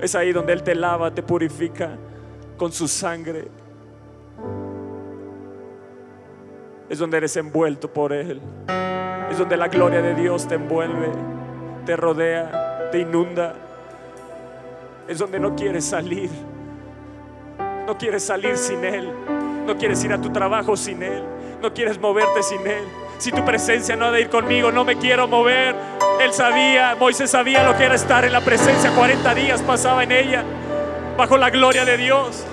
Es ahí donde Él te lava, te purifica con su sangre. Es donde eres envuelto por Él. Es donde la gloria de Dios te envuelve, te rodea, te inunda. Es donde no quieres salir. No quieres salir sin Él. No quieres ir a tu trabajo sin Él. No quieres moverte sin Él. Si tu presencia no ha de ir conmigo, no me quiero mover. Él sabía, Moisés sabía lo que era estar en la presencia. 40 días pasaba en ella, bajo la gloria de Dios.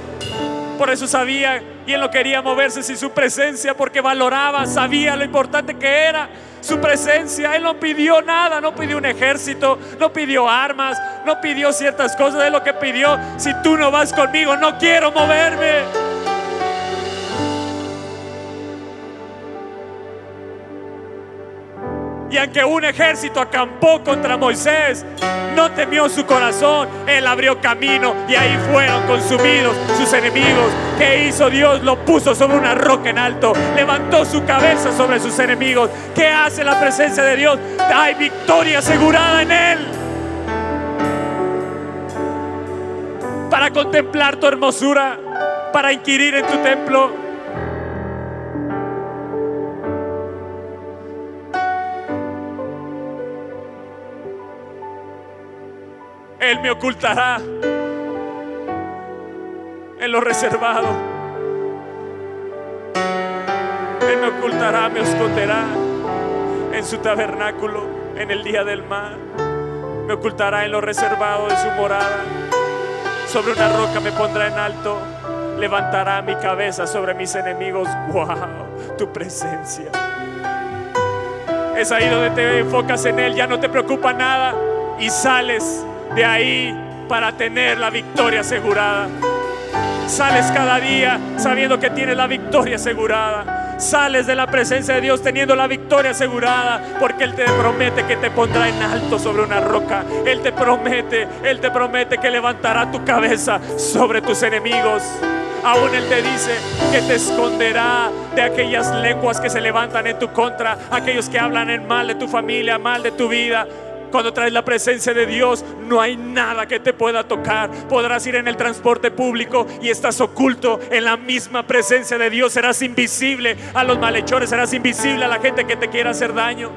Por eso sabía y él no quería moverse sin su presencia porque valoraba, sabía lo importante que era su presencia. Él no pidió nada, no pidió un ejército, no pidió armas, no pidió ciertas cosas. Él lo que pidió, si tú no vas conmigo, no quiero moverme. Y aunque un ejército acampó contra Moisés, no temió su corazón. Él abrió camino y ahí fueron consumidos sus enemigos. ¿Qué hizo Dios? Lo puso sobre una roca en alto. Levantó su cabeza sobre sus enemigos. ¿Qué hace la presencia de Dios? Hay victoria asegurada en Él. Para contemplar tu hermosura, para inquirir en tu templo. Él me ocultará en lo reservado. Él me ocultará, me esconderá en su tabernáculo en el día del mal. Me ocultará en lo reservado de su morada. Sobre una roca me pondrá en alto. Levantará mi cabeza sobre mis enemigos. ¡Wow! Tu presencia. Es ahí donde te enfocas en Él. Ya no te preocupa nada. Y sales de ahí para tener la victoria asegurada. Sales cada día sabiendo que tienes la victoria asegurada. Sales de la presencia de Dios teniendo la victoria asegurada porque Él te promete que te pondrá en alto sobre una roca. Él te promete, Él te promete que levantará tu cabeza sobre tus enemigos. Aún Él te dice que te esconderá de aquellas lenguas que se levantan en tu contra, aquellos que hablan en mal de tu familia, mal de tu vida. Cuando traes la presencia de Dios, no hay nada que te pueda tocar. Podrás ir en el transporte público y estás oculto en la misma presencia de Dios. Serás invisible a los malhechores, serás invisible a la gente que te quiera hacer daño.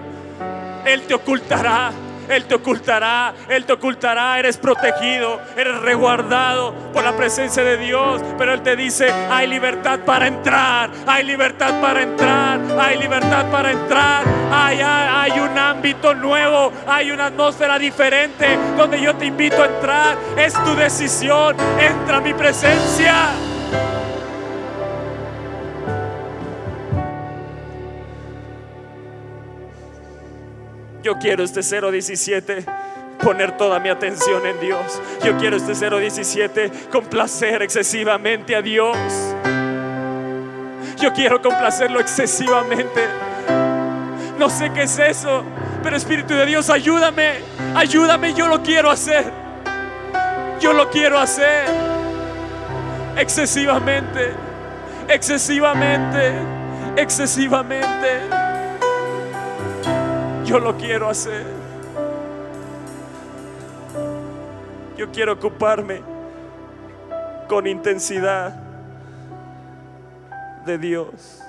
Él te ocultará. Él te ocultará, Él te ocultará, eres protegido, eres resguardado por la presencia de Dios. Pero Él te dice, hay libertad para entrar, hay libertad para entrar, hay libertad para entrar. Hay, hay, hay un ámbito nuevo, hay una atmósfera diferente donde yo te invito a entrar. Es tu decisión, entra a mi presencia. Yo quiero este 017 poner toda mi atención en Dios. Yo quiero este 017 complacer excesivamente a Dios. Yo quiero complacerlo excesivamente. No sé qué es eso, pero Espíritu de Dios, ayúdame, ayúdame, yo lo quiero hacer. Yo lo quiero hacer excesivamente, excesivamente, excesivamente. Yo lo quiero hacer. Yo quiero ocuparme con intensidad de Dios.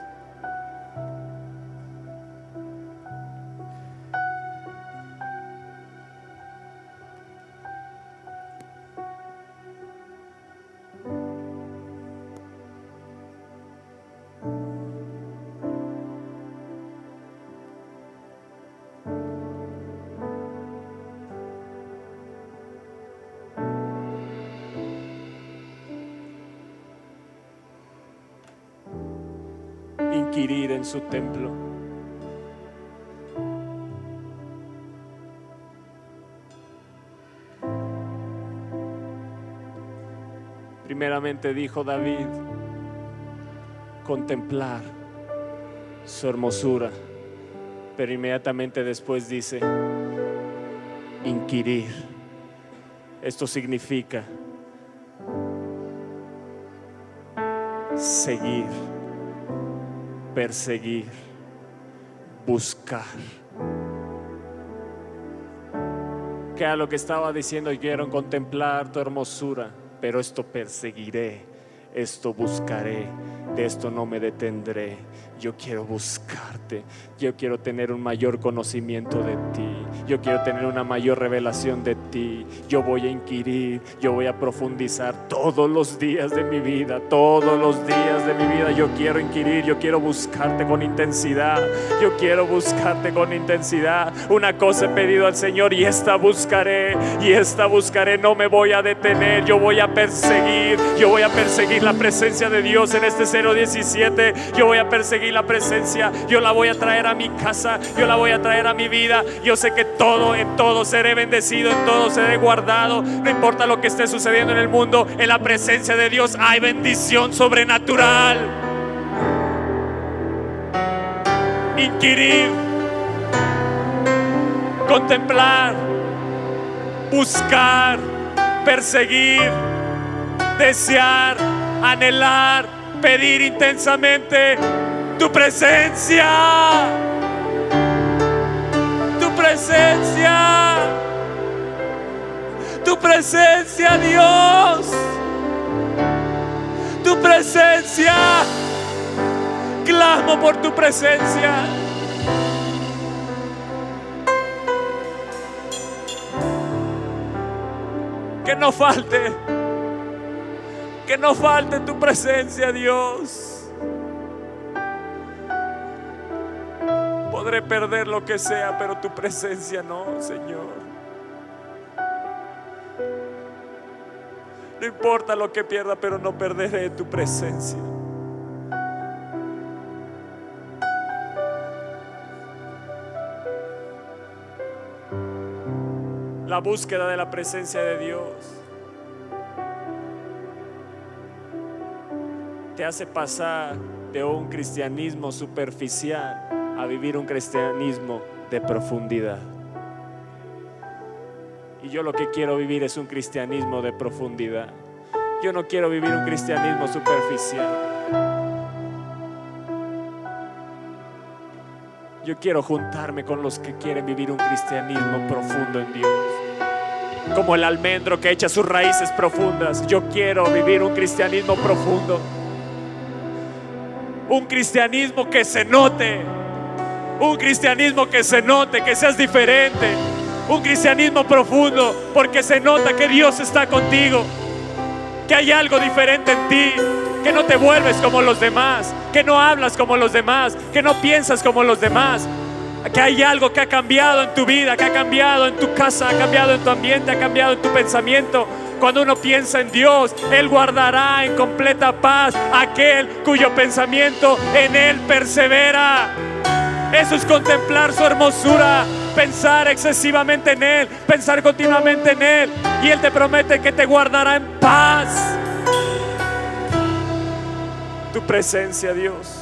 En su templo. Primeramente dijo David, contemplar su hermosura, pero inmediatamente después dice, inquirir. Esto significa seguir, perseguir, buscar. Que a lo que estaba diciendo quiero contemplar tu hermosura, pero esto perseguiré, esto buscaré, de esto no me detendré. Yo quiero buscarte, yo quiero tener un mayor conocimiento de ti, yo quiero tener una mayor revelación de ti. Yo voy a inquirir, yo voy a profundizar todos los días de mi vida, todos los días de mi vida. Yo quiero inquirir, yo quiero buscarte con intensidad, yo quiero buscarte con intensidad. Una cosa he pedido al Señor y esta buscaré, y esta buscaré, no me voy a detener, yo voy a perseguir, yo voy a perseguir la presencia de Dios en este 017, yo voy a perseguir la presencia, yo la voy a traer a mi casa, yo la voy a traer a mi vida. Yo sé que todo, en todo seré bendecido, en todo seré guardado. No importa lo que esté sucediendo en el mundo, en la presencia de Dios hay bendición sobrenatural. Inquirir, contemplar, buscar, perseguir, desear, anhelar, pedir intensamente tu presencia. Presencia. Tu presencia, Dios. Tu presencia. Clamo por tu presencia. Que no falte. Que no falte tu presencia, Dios. Podré perder lo que sea, pero tu presencia no, Señor. No importa lo que pierda, pero no perderé tu presencia. La búsqueda de la presencia de Dios te hace pasar de un cristianismo superficial a vivir un cristianismo de profundidad. Y yo lo que quiero vivir es un cristianismo de profundidad. Yo no quiero vivir un cristianismo superficial. Yo quiero juntarme con los que quieren vivir un cristianismo profundo en Dios. Como el almendro que echa sus raíces profundas. Yo quiero vivir un cristianismo profundo. Un cristianismo que se note. Un cristianismo que se note, que seas diferente. Un cristianismo profundo porque se nota que Dios está contigo. Que hay algo diferente en ti. Que no te vuelves como los demás. Que no hablas como los demás. Que no piensas como los demás. Que hay algo que ha cambiado en tu vida, que ha cambiado en tu casa, ha cambiado en tu ambiente, ha cambiado en tu pensamiento. Cuando uno piensa en Dios, Él guardará en completa paz aquel cuyo pensamiento en Él persevera. Eso es contemplar su hermosura, pensar excesivamente en Él, pensar continuamente en Él. Y Él te promete que te guardará en paz. Tu presencia, Dios.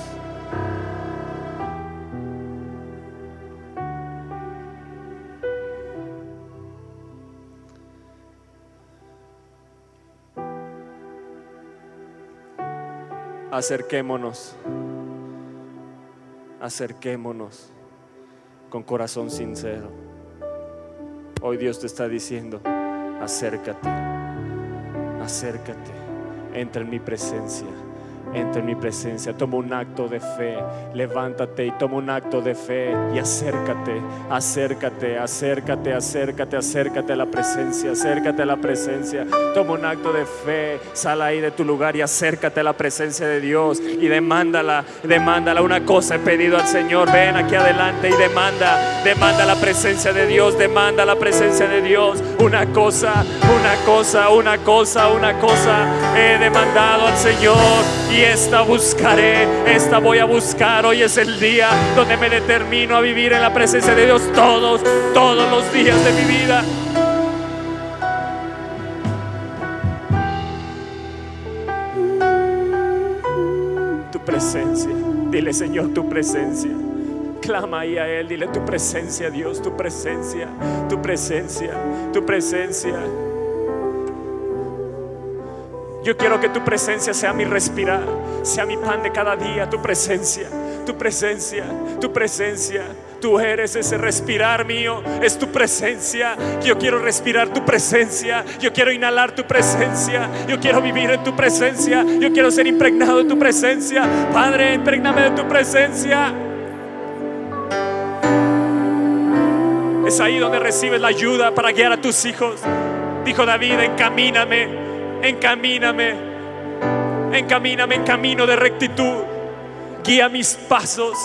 Acerquémonos, acerquémonos con corazón sincero. Hoy Dios te está diciendo, acércate, acércate, entra en mi presencia. Entra en mi presencia, toma un acto de fe, levántate y toma un acto de fe y acércate, acércate, acércate, acércate, acércate a la presencia, acércate a la presencia, toma un acto de fe, sal ahí de tu lugar y acércate a la presencia de Dios y demándala, demándala. Una cosa, he pedido al Señor, ven aquí adelante y demanda, demanda la presencia de Dios, demanda la presencia de Dios, una cosa, una cosa, una cosa, una cosa, he demandado al Señor y esta buscaré, esta voy a buscar. Hoy es el día donde me determino a vivir en la presencia de Dios todos, todos los días de mi vida. Tu presencia, dile Señor, tu presencia. Clama ahí a Él, dile tu presencia, Dios, tu presencia, tu presencia, tu presencia. Yo quiero que tu presencia sea mi respirar, sea mi pan de cada día, tu presencia, tu presencia, tu presencia. Tú eres ese respirar mío, es tu presencia. Yo quiero respirar tu presencia, yo quiero inhalar tu presencia, yo quiero vivir en tu presencia, yo quiero ser impregnado de tu presencia. Padre, impregname de tu presencia. Es ahí donde recibes la ayuda para guiar a tus hijos. Dijo David, encamíname, encamíname, encamíname en camino de rectitud. Guía mis pasos.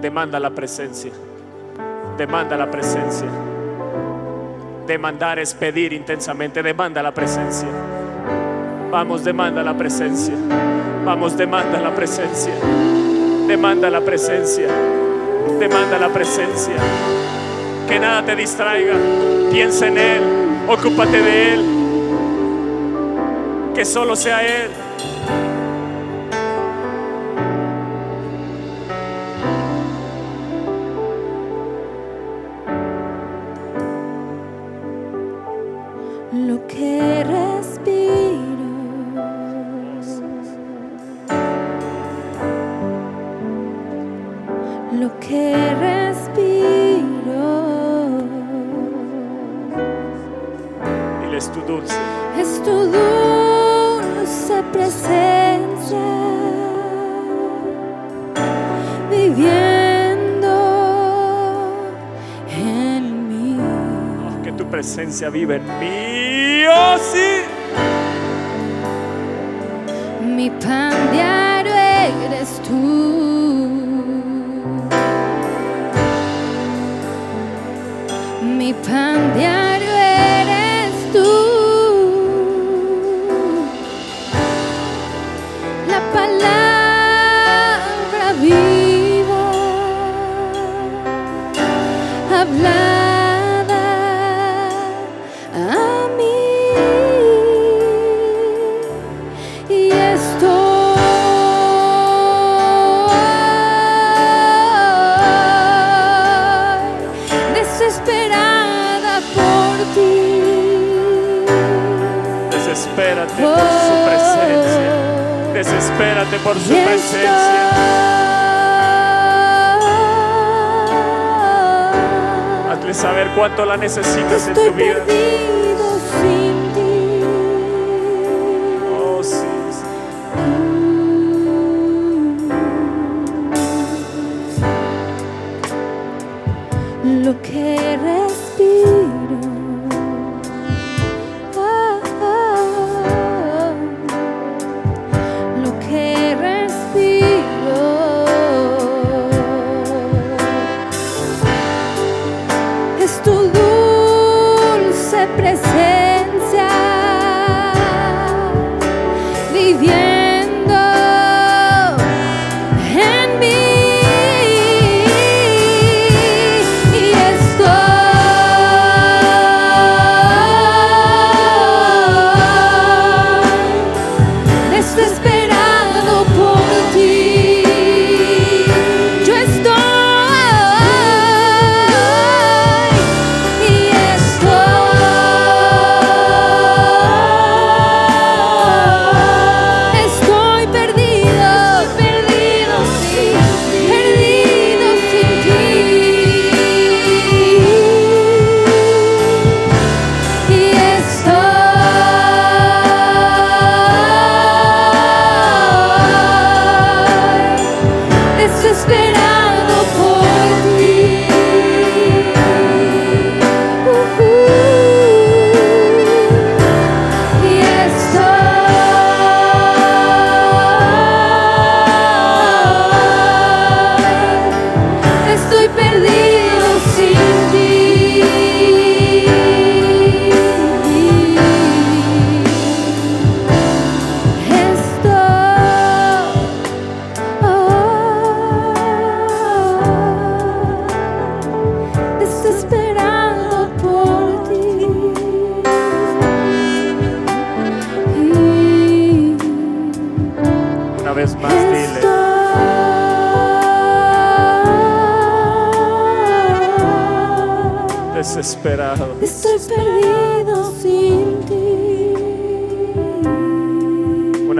Demanda la presencia. Demanda la presencia. Demandar es pedir intensamente. Demanda la presencia. Vamos, demanda la presencia. Vamos, demanda la presencia. Demanda la presencia. demanda la presencia. Que nada te distraiga. Piensa en Él. Ocúpate de Él. Que solo sea Él. presencia viva en mí. Desespérate por su presencia. Desespérate por su presencia. Hazle saber cuánto la necesitas en tu vida. Oh, Lo que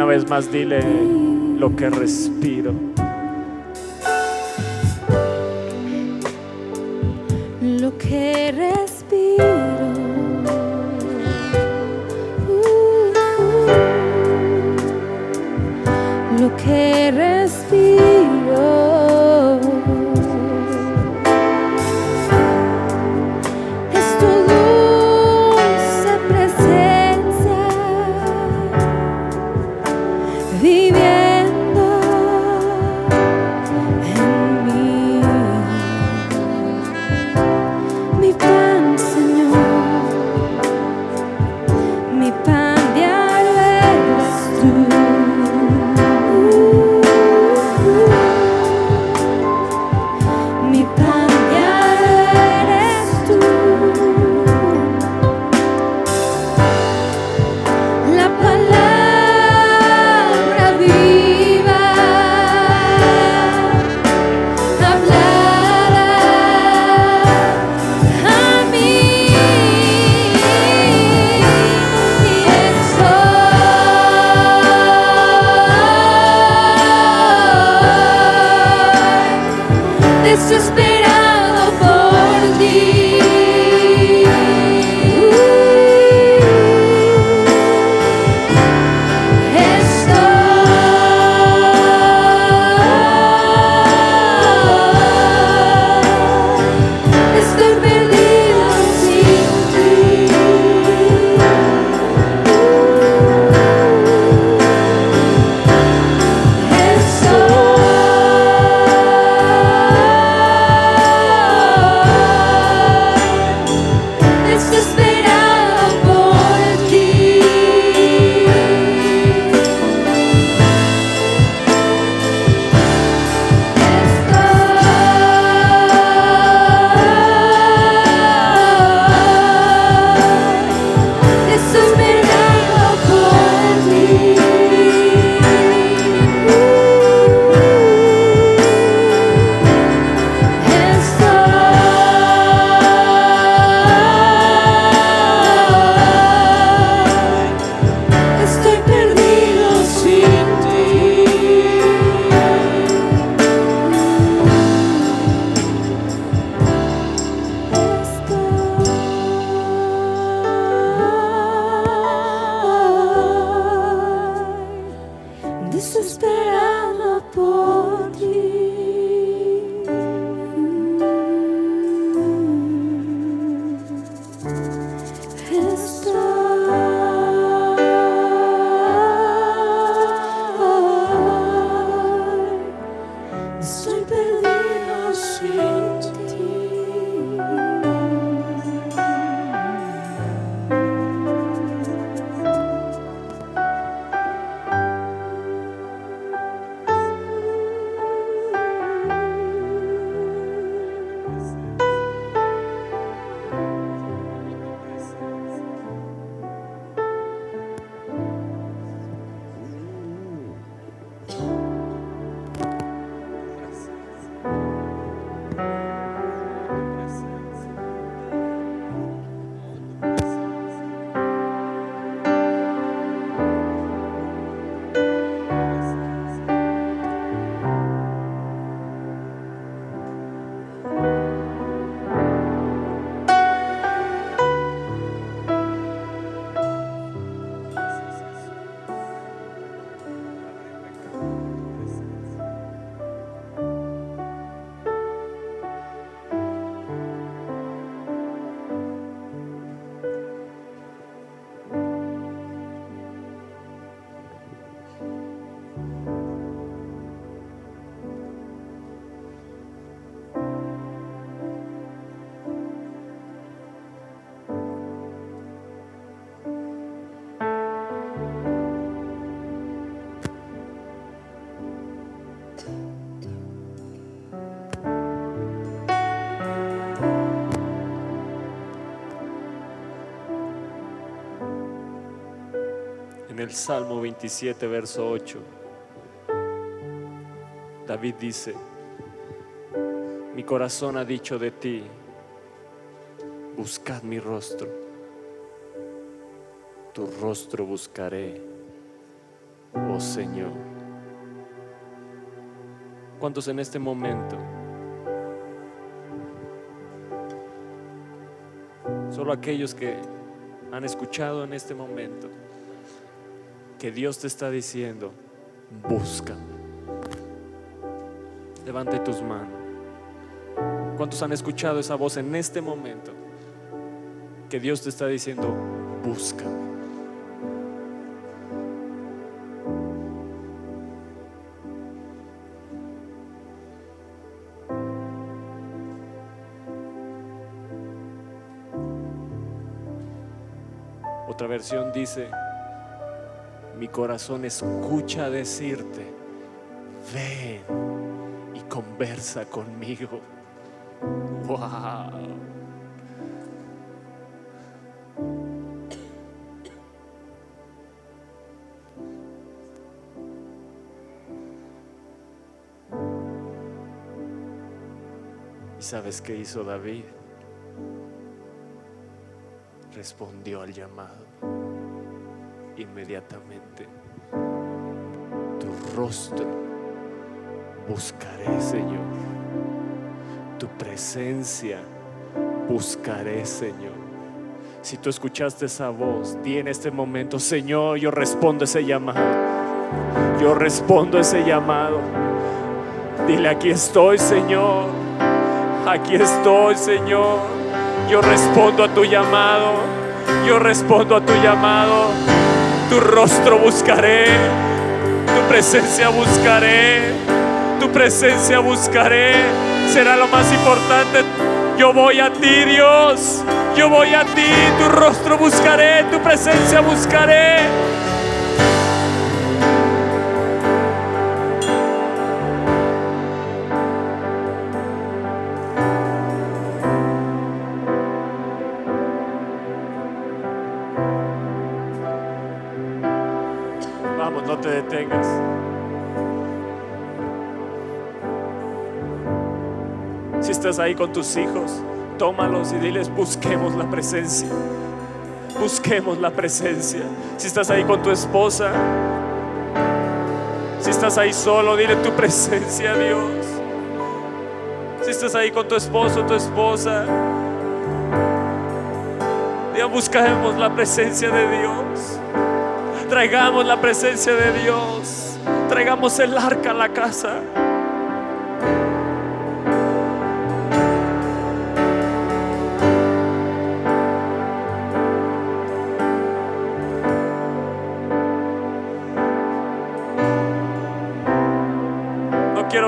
vez más dile lo que respiro. En el Salmo 27, verso 8, David dice, mi corazón ha dicho de ti, buscad mi rostro, tu rostro buscaré, oh Señor. ¿Cuántos en este momento? Solo aquellos que han escuchado en este momento que Dios te está diciendo, búscame. Levante tus manos. ¿Cuántos han escuchado esa voz en este momento? Que Dios te está diciendo, búscame. Otra versión dice, corazón escucha decirte, ven y conversa conmigo. Wow. ¿Y sabes qué hizo David? Respondió al llamado inmediatamente. Tu rostro buscaré, Señor. tu presencia buscaré, Señor. Si tú escuchaste esa voz, di en este momento, Señor, yo respondo ese llamado. Yo respondo ese llamado. Dile, aquí estoy, Señor. Aquí estoy, Señor. Yo respondo a tu llamado. Yo respondo a tu llamado. Tu rostro buscaré. Tu presencia buscaré. Tu presencia buscaré. Será lo más importante. Yo voy a ti, Dios. Yo voy a ti. Tu rostro buscaré. Tu presencia buscaré. Ahí con tus hijos, tómalos y diles, busquemos la presencia. Busquemos la presencia. Si estás ahí con tu esposa, si estás ahí solo, dile tu presencia Dios. Si estás ahí con tu esposo, tu esposa, ya buscamos la presencia de Dios. Traigamos la presencia de Dios. Traigamos el arca a la casa.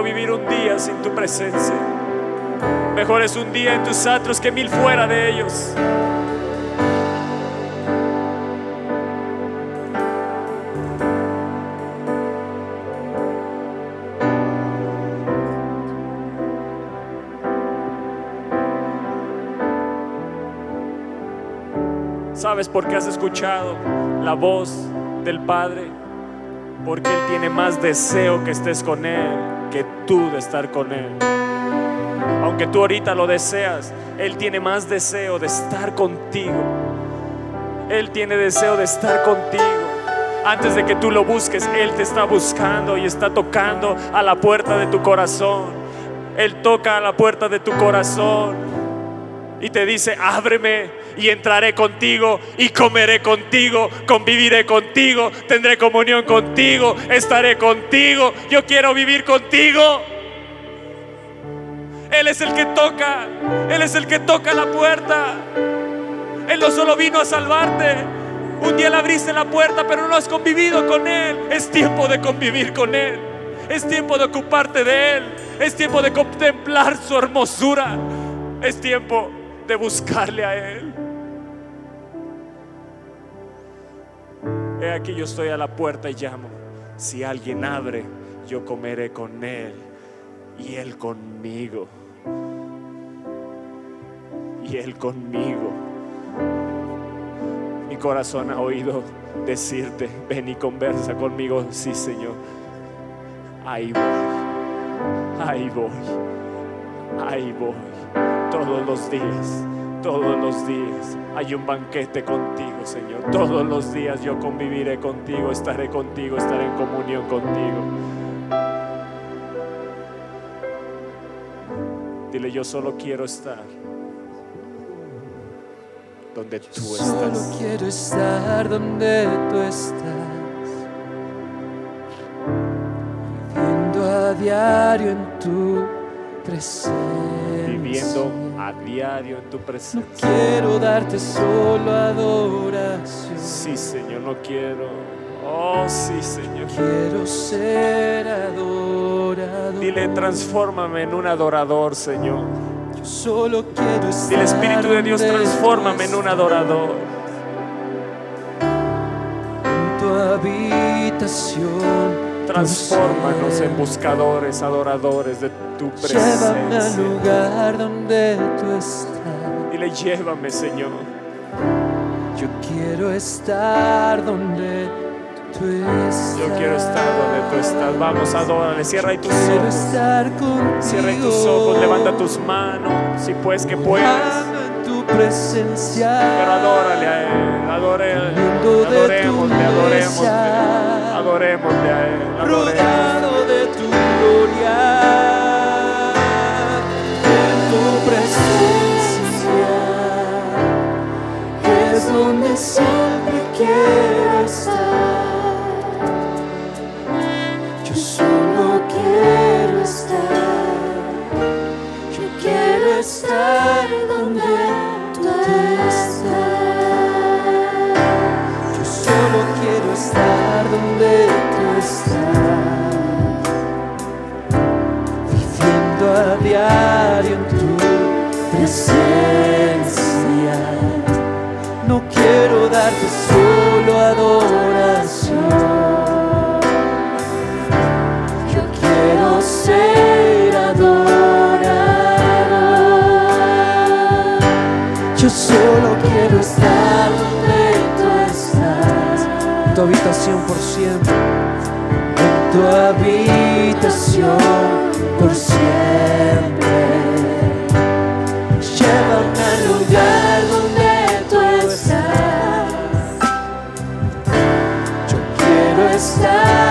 Vivir un día sin tu presencia. Mejor es un día en tus atros que mil fuera de ellos. ¿Sabes por qué has escuchado la voz del Padre? Porque Él tiene más deseo que estés con Él que tú de estar con Él. Aunque tú ahorita lo deseas, Él tiene más deseo de estar contigo. Él tiene deseo de estar contigo. Antes de que tú lo busques, Él te está buscando y está tocando a la puerta de tu corazón. Él toca a la puerta de tu corazón y te dice, ábreme y entraré contigo y comeré contigo, conviviré contigo, tendré comunión contigo, estaré contigo, yo quiero vivir contigo. Él es el que toca, Él es el que toca la puerta. Él no solo vino a salvarte, un día le abriste la puerta, pero no has convivido con Él. Es tiempo de convivir con Él, es tiempo de ocuparte de Él, es tiempo de contemplar su hermosura, es tiempo de buscarle a Él. He aquí yo estoy a la puerta y llamo. Si alguien abre, yo comeré con Él y Él conmigo. Y Él conmigo. Mi corazón ha oído decirte, ven y conversa conmigo. Sí, Señor. Ahí voy. Ahí voy. Ahí voy. Todos los días. Todos los días hay un banquete contigo, Señor. Todos los días yo conviviré contigo, estaré contigo, estaré en comunión contigo. Dile, yo solo quiero estar donde tú Solo estás. quiero estar donde tú estás. Viviendo a diario en tu presencia. Viviendo a diario en tu No presencia. quiero darte solo adoración. Sí, Señor, no quiero. Oh, sí, Señor. Quiero ser adorado. Dile, transfórmame en un adorador, Señor. Yo solo quiero estar. Dile, Espíritu de Dios, transfórmame en un adorador. En tu habitación. Transfórmanos en buscadores, adoradores de tu Llévame al presencia. lugar donde tú estás. Dile, llévame, Señor. Yo quiero estar donde tú estás. Yo quiero estar donde tú estás. Vamos, adórale. Cierra ahí tus Quiero ojos. estar contigo. Cierra ahí tus ojos. Levanta tus manos. Si puedes que puedas. Tu presencia. Pero adórale a Él. Adore, de tu adoremos de tu gloria, en tu presencia, es donde siempre quiero estar. Yo solo quiero estar, yo quiero estar donde tú estás. solo quiero estar donde tú estás, viviendo a diario en tu presencia. No quiero darte solo adoración. habitación por siempre. En tu habitación por siempre. Llévame al lugar donde tú estás. Yo quiero estar.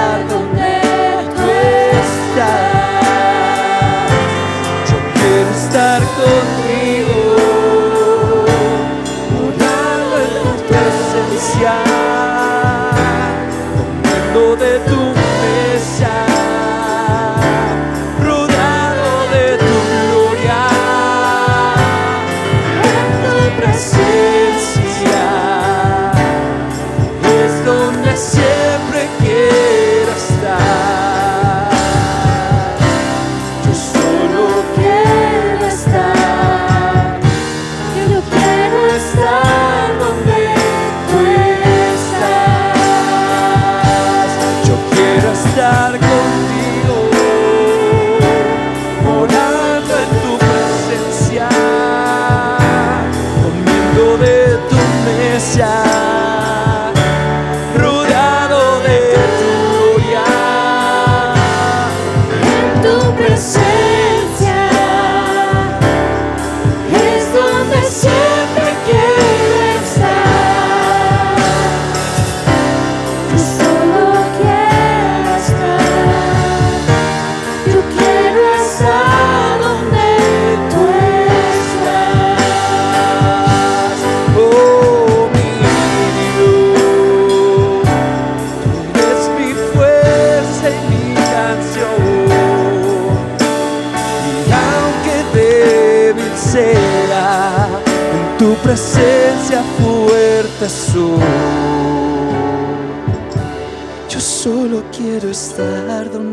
ister isterdim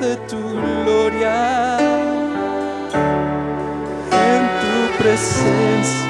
de tu gloria en tu presencia.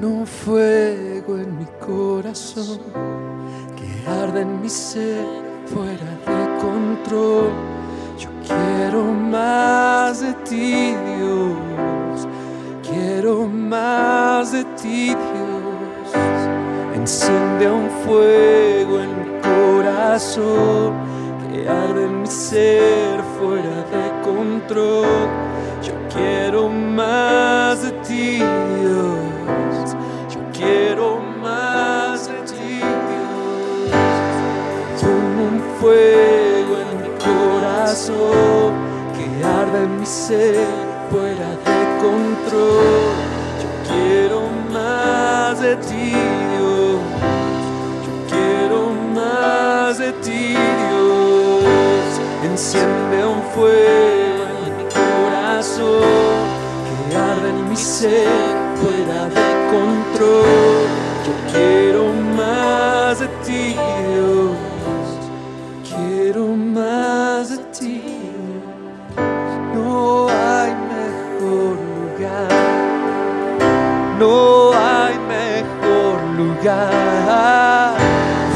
Con un fuego en mi corazón que arde en mi ser fuera de control. Yo quiero más de ti, Dios. Quiero más de ti, Dios. Enciende un fuego en mi corazón que arde en mi ser fuera de control. En mi ser fuera de control. Yo quiero más de ti, Dios. Yo quiero más de ti, Dios. Enciende un fuego en mi corazón que arde en mi ser fuera de control. Yo quiero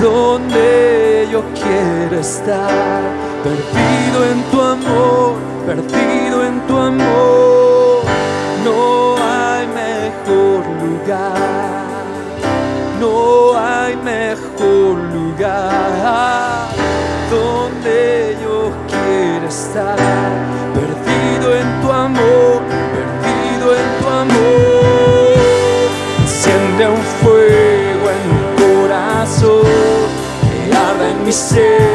donde yo quiero estar. Perdido en tu amor, perdido en tu amor. No hay mejor lugar. No hay mejor lugar donde yo quiero estar. Perdido en tu amor, perdido en tu amor. Enciende un arde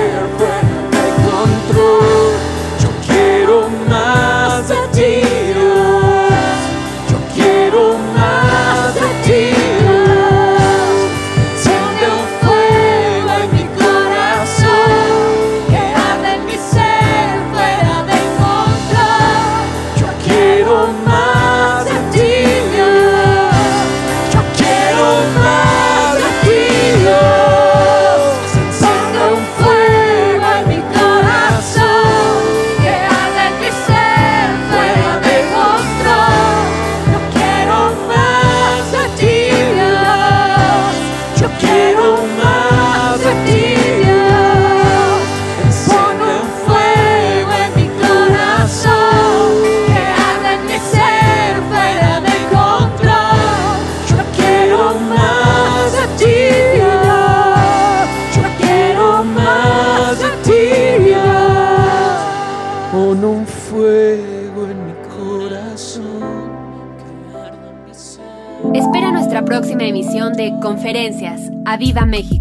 Conferencias. ¡A Viva México!